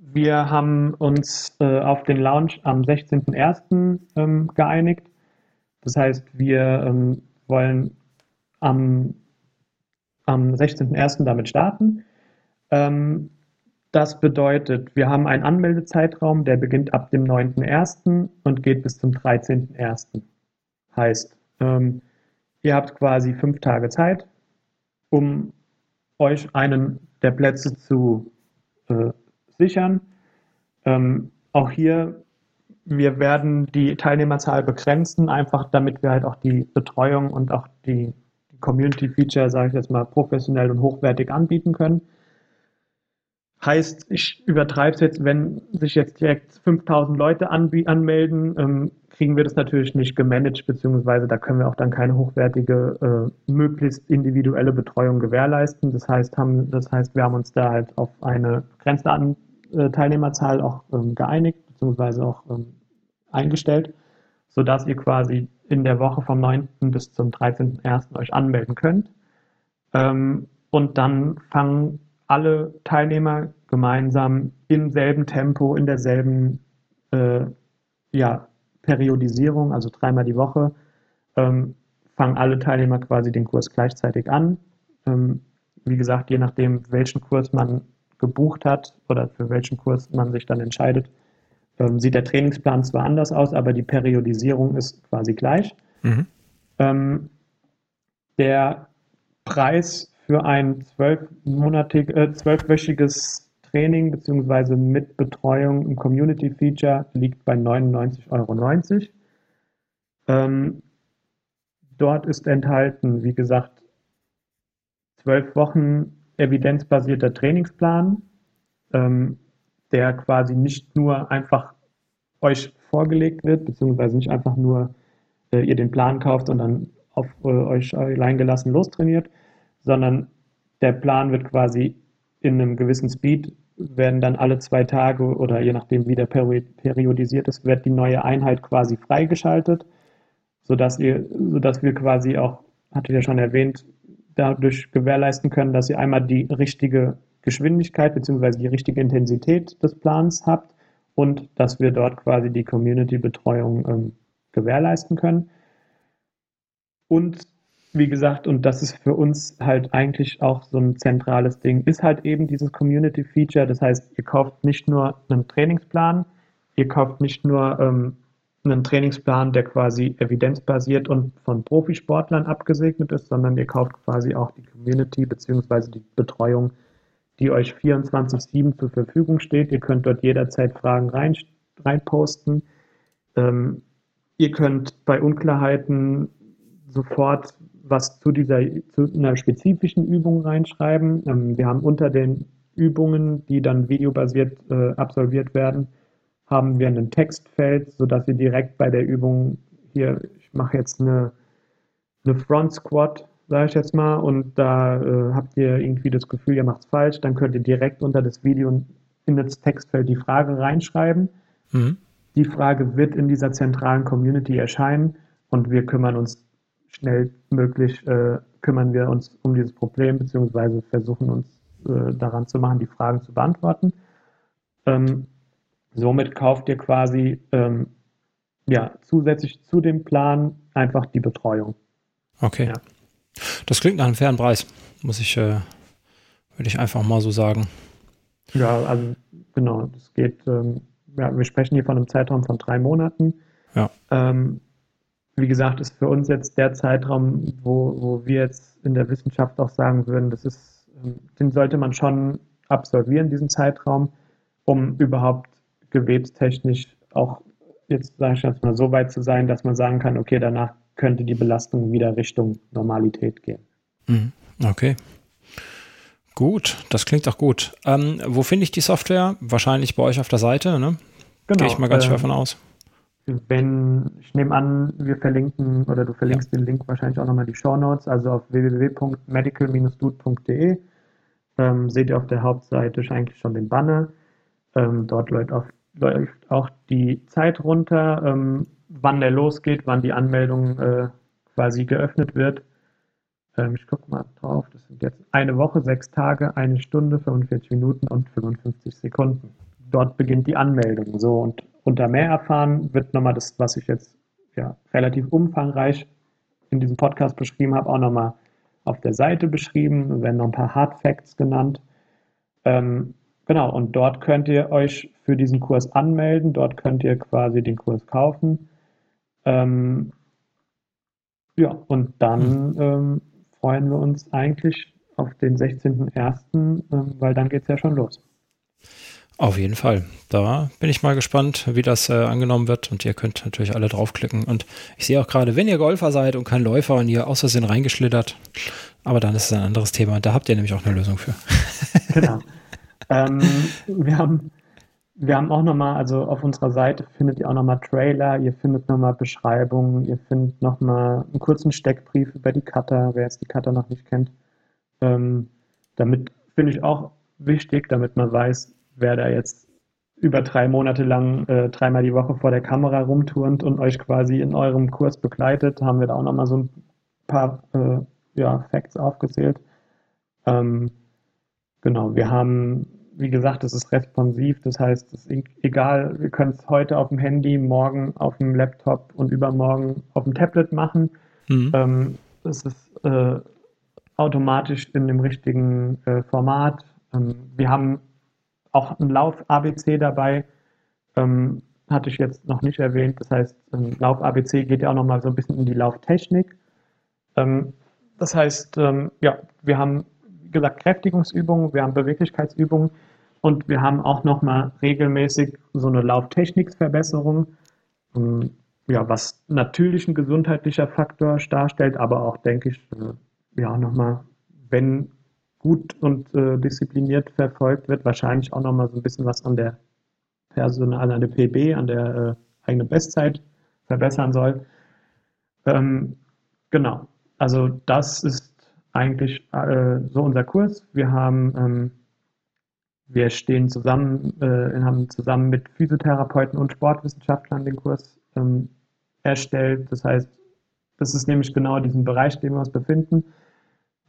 wir haben uns äh, auf den Launch am 16.01. Ähm, geeinigt. Das heißt, wir wollen am, am 16.01. damit starten. Ähm, das bedeutet, wir haben einen Anmeldezeitraum, der beginnt ab dem 9.01. und geht bis zum 13.01. Heißt, ähm, ihr habt quasi fünf Tage Zeit, um euch einen der Plätze zu äh, sichern. Ähm, auch hier, wir werden die Teilnehmerzahl begrenzen, einfach damit wir halt auch die Betreuung und auch die, Community-Feature, sage ich jetzt mal, professionell und hochwertig anbieten können. Heißt, ich übertreibe es jetzt, wenn sich jetzt direkt 5000 Leute anmelden, ähm, kriegen wir das natürlich nicht gemanagt, beziehungsweise da können wir auch dann keine hochwertige, äh, möglichst individuelle Betreuung gewährleisten. Das heißt, haben, das heißt, wir haben uns da halt auf eine begrenzte An äh, Teilnehmerzahl auch ähm, geeinigt, beziehungsweise auch ähm, eingestellt, sodass ihr quasi in der Woche vom 9. bis zum 13.01. euch anmelden könnt. Ähm, und dann fangen alle Teilnehmer gemeinsam im selben Tempo, in derselben äh, ja, Periodisierung, also dreimal die Woche, ähm, fangen alle Teilnehmer quasi den Kurs gleichzeitig an. Ähm, wie gesagt, je nachdem, welchen Kurs man gebucht hat oder für welchen Kurs man sich dann entscheidet, ähm, sieht der Trainingsplan zwar anders aus, aber die Periodisierung ist quasi gleich. Mhm. Ähm, der Preis für ein zwölfmonatig, äh, zwölfwöchiges Training bzw. mit Betreuung im Community Feature liegt bei 99,90 Euro. Ähm, dort ist enthalten, wie gesagt, zwölf Wochen evidenzbasierter Trainingsplan, ähm, der quasi nicht nur einfach euch vorgelegt wird, beziehungsweise nicht einfach nur äh, ihr den Plan kauft und dann auf äh, euch allein gelassen lostrainiert, sondern der Plan wird quasi in einem gewissen Speed, werden dann alle zwei Tage oder je nachdem, wie der periodisiert ist, wird die neue Einheit quasi freigeschaltet, sodass, ihr, sodass wir quasi auch, hatte ich ja schon erwähnt, dadurch gewährleisten können, dass ihr einmal die richtige Geschwindigkeit bzw. die richtige Intensität des Plans habt und dass wir dort quasi die Community-Betreuung ähm, gewährleisten können. Und wie gesagt, und das ist für uns halt eigentlich auch so ein zentrales Ding, ist halt eben dieses Community Feature. Das heißt, ihr kauft nicht nur einen Trainingsplan, ihr kauft nicht nur ähm, einen Trainingsplan, der quasi evidenzbasiert und von Profisportlern abgesegnet ist, sondern ihr kauft quasi auch die Community bzw. die Betreuung, die euch 24-7 zur Verfügung steht. Ihr könnt dort jederzeit Fragen rein, reinposten. Ähm, ihr könnt bei Unklarheiten sofort was zu dieser zu einer spezifischen Übung reinschreiben. Ähm, wir haben unter den Übungen, die dann videobasiert äh, absolviert werden, haben wir ein Textfeld, sodass ihr direkt bei der Übung hier, ich mache jetzt eine, eine Front Squat, sage ich jetzt mal, und da äh, habt ihr irgendwie das Gefühl, ihr macht es falsch, dann könnt ihr direkt unter das Video in das Textfeld die Frage reinschreiben. Mhm. Die Frage wird in dieser zentralen Community erscheinen und wir kümmern uns schnellmöglich, äh, kümmern wir uns um dieses Problem, beziehungsweise versuchen uns äh, daran zu machen, die Fragen zu beantworten. Ähm, somit kauft ihr quasi ähm, ja, zusätzlich zu dem Plan einfach die Betreuung. Okay. Ja. Das klingt nach einem fairen Preis, muss ich, äh, würde ich einfach mal so sagen. Ja, also genau, das geht, ähm, ja, wir sprechen hier von einem Zeitraum von drei Monaten. Ja. Ähm, wie gesagt, ist für uns jetzt der Zeitraum, wo, wo wir jetzt in der Wissenschaft auch sagen würden, das ist, ähm, den sollte man schon absolvieren, diesen Zeitraum, um überhaupt gewebstechnisch auch jetzt, sage ich jetzt mal, so weit zu sein, dass man sagen kann, okay, danach könnte die Belastung wieder Richtung Normalität gehen. Mhm. Okay. Gut, das klingt doch gut. Ähm, wo finde ich die Software? Wahrscheinlich bei euch auf der Seite, ne? Genau. Gehe ich mal ganz äh, schwer von aus. Wenn, ich nehme an, wir verlinken oder du verlinkst ja. den Link wahrscheinlich auch nochmal die Show Notes, also auf www.medical-dude.de ähm, seht ihr auf der Hauptseite eigentlich schon den Banner. Ähm, dort läuft auch, läuft auch, die Zeit runter, ähm, wann der losgeht, wann die Anmeldung äh, quasi geöffnet wird. Ähm, ich gucke mal drauf, das sind jetzt eine Woche, sechs Tage, eine Stunde, 45 Minuten und 55 Sekunden. Dort beginnt die Anmeldung. So und unter mehr erfahren wird nochmal das, was ich jetzt ja, relativ umfangreich in diesem Podcast beschrieben habe, auch nochmal auf der Seite beschrieben, werden noch ein paar Hard Facts genannt. Ähm, genau, und dort könnt ihr euch für diesen Kurs anmelden, dort könnt ihr quasi den Kurs kaufen. Ähm, ja, und dann hm. ähm, freuen wir uns eigentlich auf den 16.01., ähm, weil dann geht es ja schon los. Auf jeden Fall. Da bin ich mal gespannt, wie das äh, angenommen wird. Und ihr könnt natürlich alle draufklicken. Und ich sehe auch gerade, wenn ihr Golfer seid und kein Läufer und ihr aus Versehen reingeschlittert, aber dann ist es ein anderes Thema. Da habt ihr nämlich auch eine Lösung für. genau. ähm, wir haben wir haben auch nochmal, also auf unserer Seite findet ihr auch nochmal Trailer, ihr findet nochmal Beschreibungen, ihr findet nochmal einen kurzen Steckbrief über die Cutter, wer jetzt die Cutter noch nicht kennt. Ähm, damit finde ich auch wichtig, damit man weiß, wer da jetzt über drei Monate lang äh, dreimal die Woche vor der Kamera rumturnt und euch quasi in eurem Kurs begleitet, haben wir da auch nochmal so ein paar äh, ja, Facts aufgezählt. Ähm, genau, wir haben wie gesagt, es ist responsiv, das heißt, es ist egal, wir können es heute auf dem Handy, morgen auf dem Laptop und übermorgen auf dem Tablet machen. Mhm. Ähm, es ist äh, automatisch in dem richtigen äh, Format. Ähm, wir haben auch ein Lauf-ABC dabei, ähm, hatte ich jetzt noch nicht erwähnt. Das heißt, ähm, Lauf-ABC geht ja auch nochmal so ein bisschen in die Lauftechnik. Ähm, das heißt, ähm, ja, wir haben wie gesagt, Kräftigungsübungen, wir haben Beweglichkeitsübungen und wir haben auch nochmal regelmäßig so eine Lauftechniksverbesserung, ähm, ja, was natürlich ein gesundheitlicher Faktor darstellt, aber auch, denke ich, äh, ja, nochmal, wenn gut und äh, diszipliniert verfolgt wird, wahrscheinlich auch nochmal so ein bisschen was an der Personal, an der PB, an der äh, eigenen Bestzeit verbessern soll. Ähm, genau. Also das ist eigentlich äh, so unser Kurs. Wir haben, ähm, wir stehen zusammen, äh, haben zusammen mit Physiotherapeuten und Sportwissenschaftlern den Kurs ähm, erstellt. Das heißt, das ist nämlich genau diesen Bereich, dem wir uns befinden.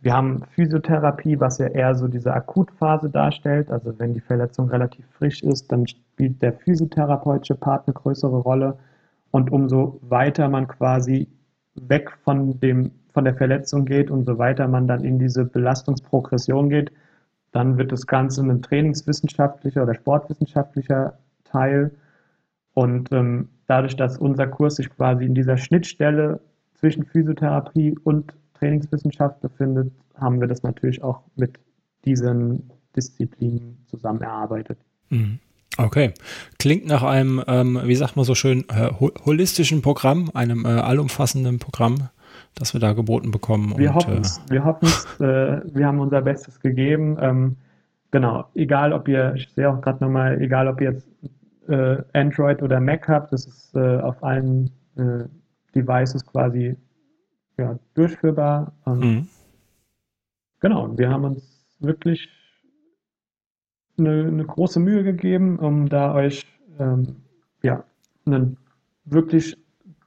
Wir haben Physiotherapie, was ja eher so diese Akutphase darstellt. Also wenn die Verletzung relativ frisch ist, dann spielt der physiotherapeutische Part eine größere Rolle. Und umso weiter man quasi weg von dem von der Verletzung geht und so weiter man dann in diese Belastungsprogression geht, dann wird das Ganze ein trainingswissenschaftlicher oder sportwissenschaftlicher Teil. Und ähm, dadurch, dass unser Kurs sich quasi in dieser Schnittstelle zwischen Physiotherapie und Trainingswissenschaft befindet, haben wir das natürlich auch mit diesen Disziplinen zusammen erarbeitet. Mhm. Okay. Klingt nach einem, ähm, wie sagt man so schön, äh, holistischen Programm, einem äh, allumfassenden Programm, das wir da geboten bekommen. Wir hoffen es. Äh, wir hoffen es. Äh, wir haben unser Bestes gegeben. Ähm, genau. Egal, ob ihr, ich sehe auch gerade nochmal, egal, ob ihr jetzt äh, Android oder Mac habt, das ist äh, auf allen äh, Devices quasi ja, durchführbar. Ähm, mhm. Genau, wir haben uns wirklich eine, eine, große Mühe gegeben, um da euch ähm, ja, einen wirklich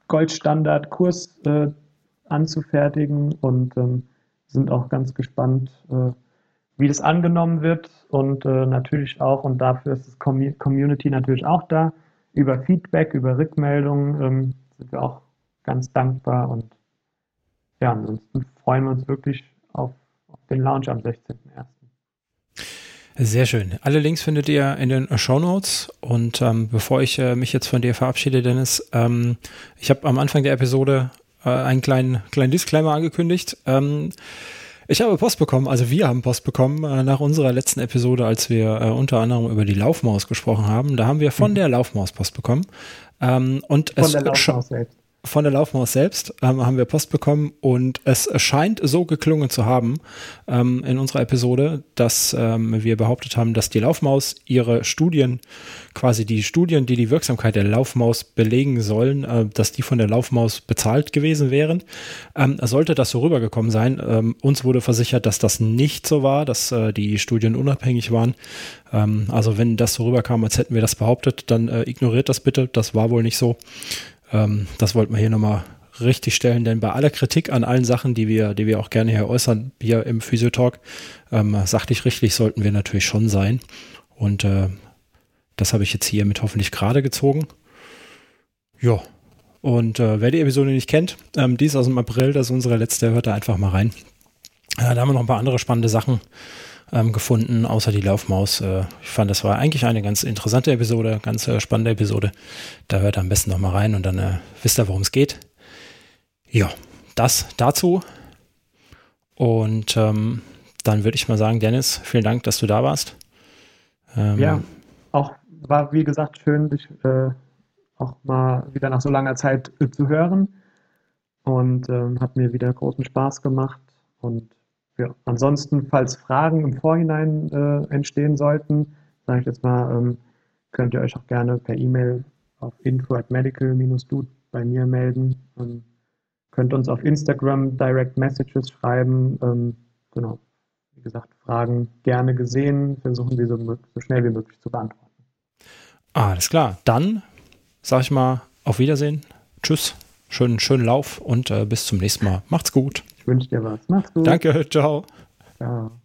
Goldstandard-Kurs äh, anzufertigen und ähm, sind auch ganz gespannt, äh, wie das angenommen wird und äh, natürlich auch, und dafür ist das Community natürlich auch da, über Feedback, über Rückmeldungen ähm, sind wir auch ganz dankbar und ja, ansonsten freuen wir uns wirklich auf, auf den Launch am 16.01. Sehr schön. Alle Links findet ihr in den Show Notes. Und ähm, bevor ich äh, mich jetzt von dir verabschiede, Dennis, ähm, ich habe am Anfang der Episode äh, einen kleinen, kleinen Disclaimer angekündigt. Ähm, ich habe Post bekommen, also wir haben Post bekommen äh, nach unserer letzten Episode, als wir äh, unter anderem über die Laufmaus gesprochen haben. Da haben wir von mhm. der Laufmaus Post bekommen. Ähm, und von es der Laufmaus selbst von der Laufmaus selbst ähm, haben wir Post bekommen und es scheint so geklungen zu haben ähm, in unserer Episode, dass ähm, wir behauptet haben, dass die Laufmaus ihre Studien, quasi die Studien, die die Wirksamkeit der Laufmaus belegen sollen, äh, dass die von der Laufmaus bezahlt gewesen wären. Ähm, sollte das so rübergekommen sein, ähm, uns wurde versichert, dass das nicht so war, dass äh, die Studien unabhängig waren. Ähm, also wenn das so rüberkam, als hätten wir das behauptet, dann äh, ignoriert das bitte. Das war wohl nicht so. Ähm, das wollten wir hier nochmal richtig stellen, denn bei aller Kritik an allen Sachen, die wir, die wir auch gerne hier äußern, hier im Physiotalk, ähm, sachlich richtig sollten wir natürlich schon sein. Und äh, das habe ich jetzt hier mit hoffentlich gerade gezogen. Ja. Und äh, wer die Episode nicht kennt, ähm, die ist aus dem April, das ist unsere letzte, hört da einfach mal rein. Äh, da haben wir noch ein paar andere spannende Sachen ähm, gefunden, außer die Laufmaus. Äh, ich fand, das war eigentlich eine ganz interessante Episode, ganz äh, spannende Episode. Da hört am besten nochmal rein und dann äh, wisst ihr, worum es geht. Ja, das dazu. Und ähm, dann würde ich mal sagen, Dennis, vielen Dank, dass du da warst. Ähm, ja, auch war wie gesagt schön, dich äh, auch mal wieder nach so langer Zeit äh, zu hören. Und ähm, hat mir wieder großen Spaß gemacht. Und ja, ansonsten, falls Fragen im Vorhinein äh, entstehen sollten, sage ich jetzt mal, ähm, könnt ihr euch auch gerne per E-Mail auf info at medical-dude bei mir melden. Ähm, könnt uns auf Instagram Direct Messages schreiben. Ähm, genau, wie gesagt, Fragen gerne gesehen, versuchen sie so, so schnell wie möglich zu beantworten. Alles klar, dann sage ich mal auf Wiedersehen. Tschüss, schönen, schönen Lauf und äh, bis zum nächsten Mal. Macht's gut. Ich wünsche dir was. Mach's gut. Danke, ciao. Ciao.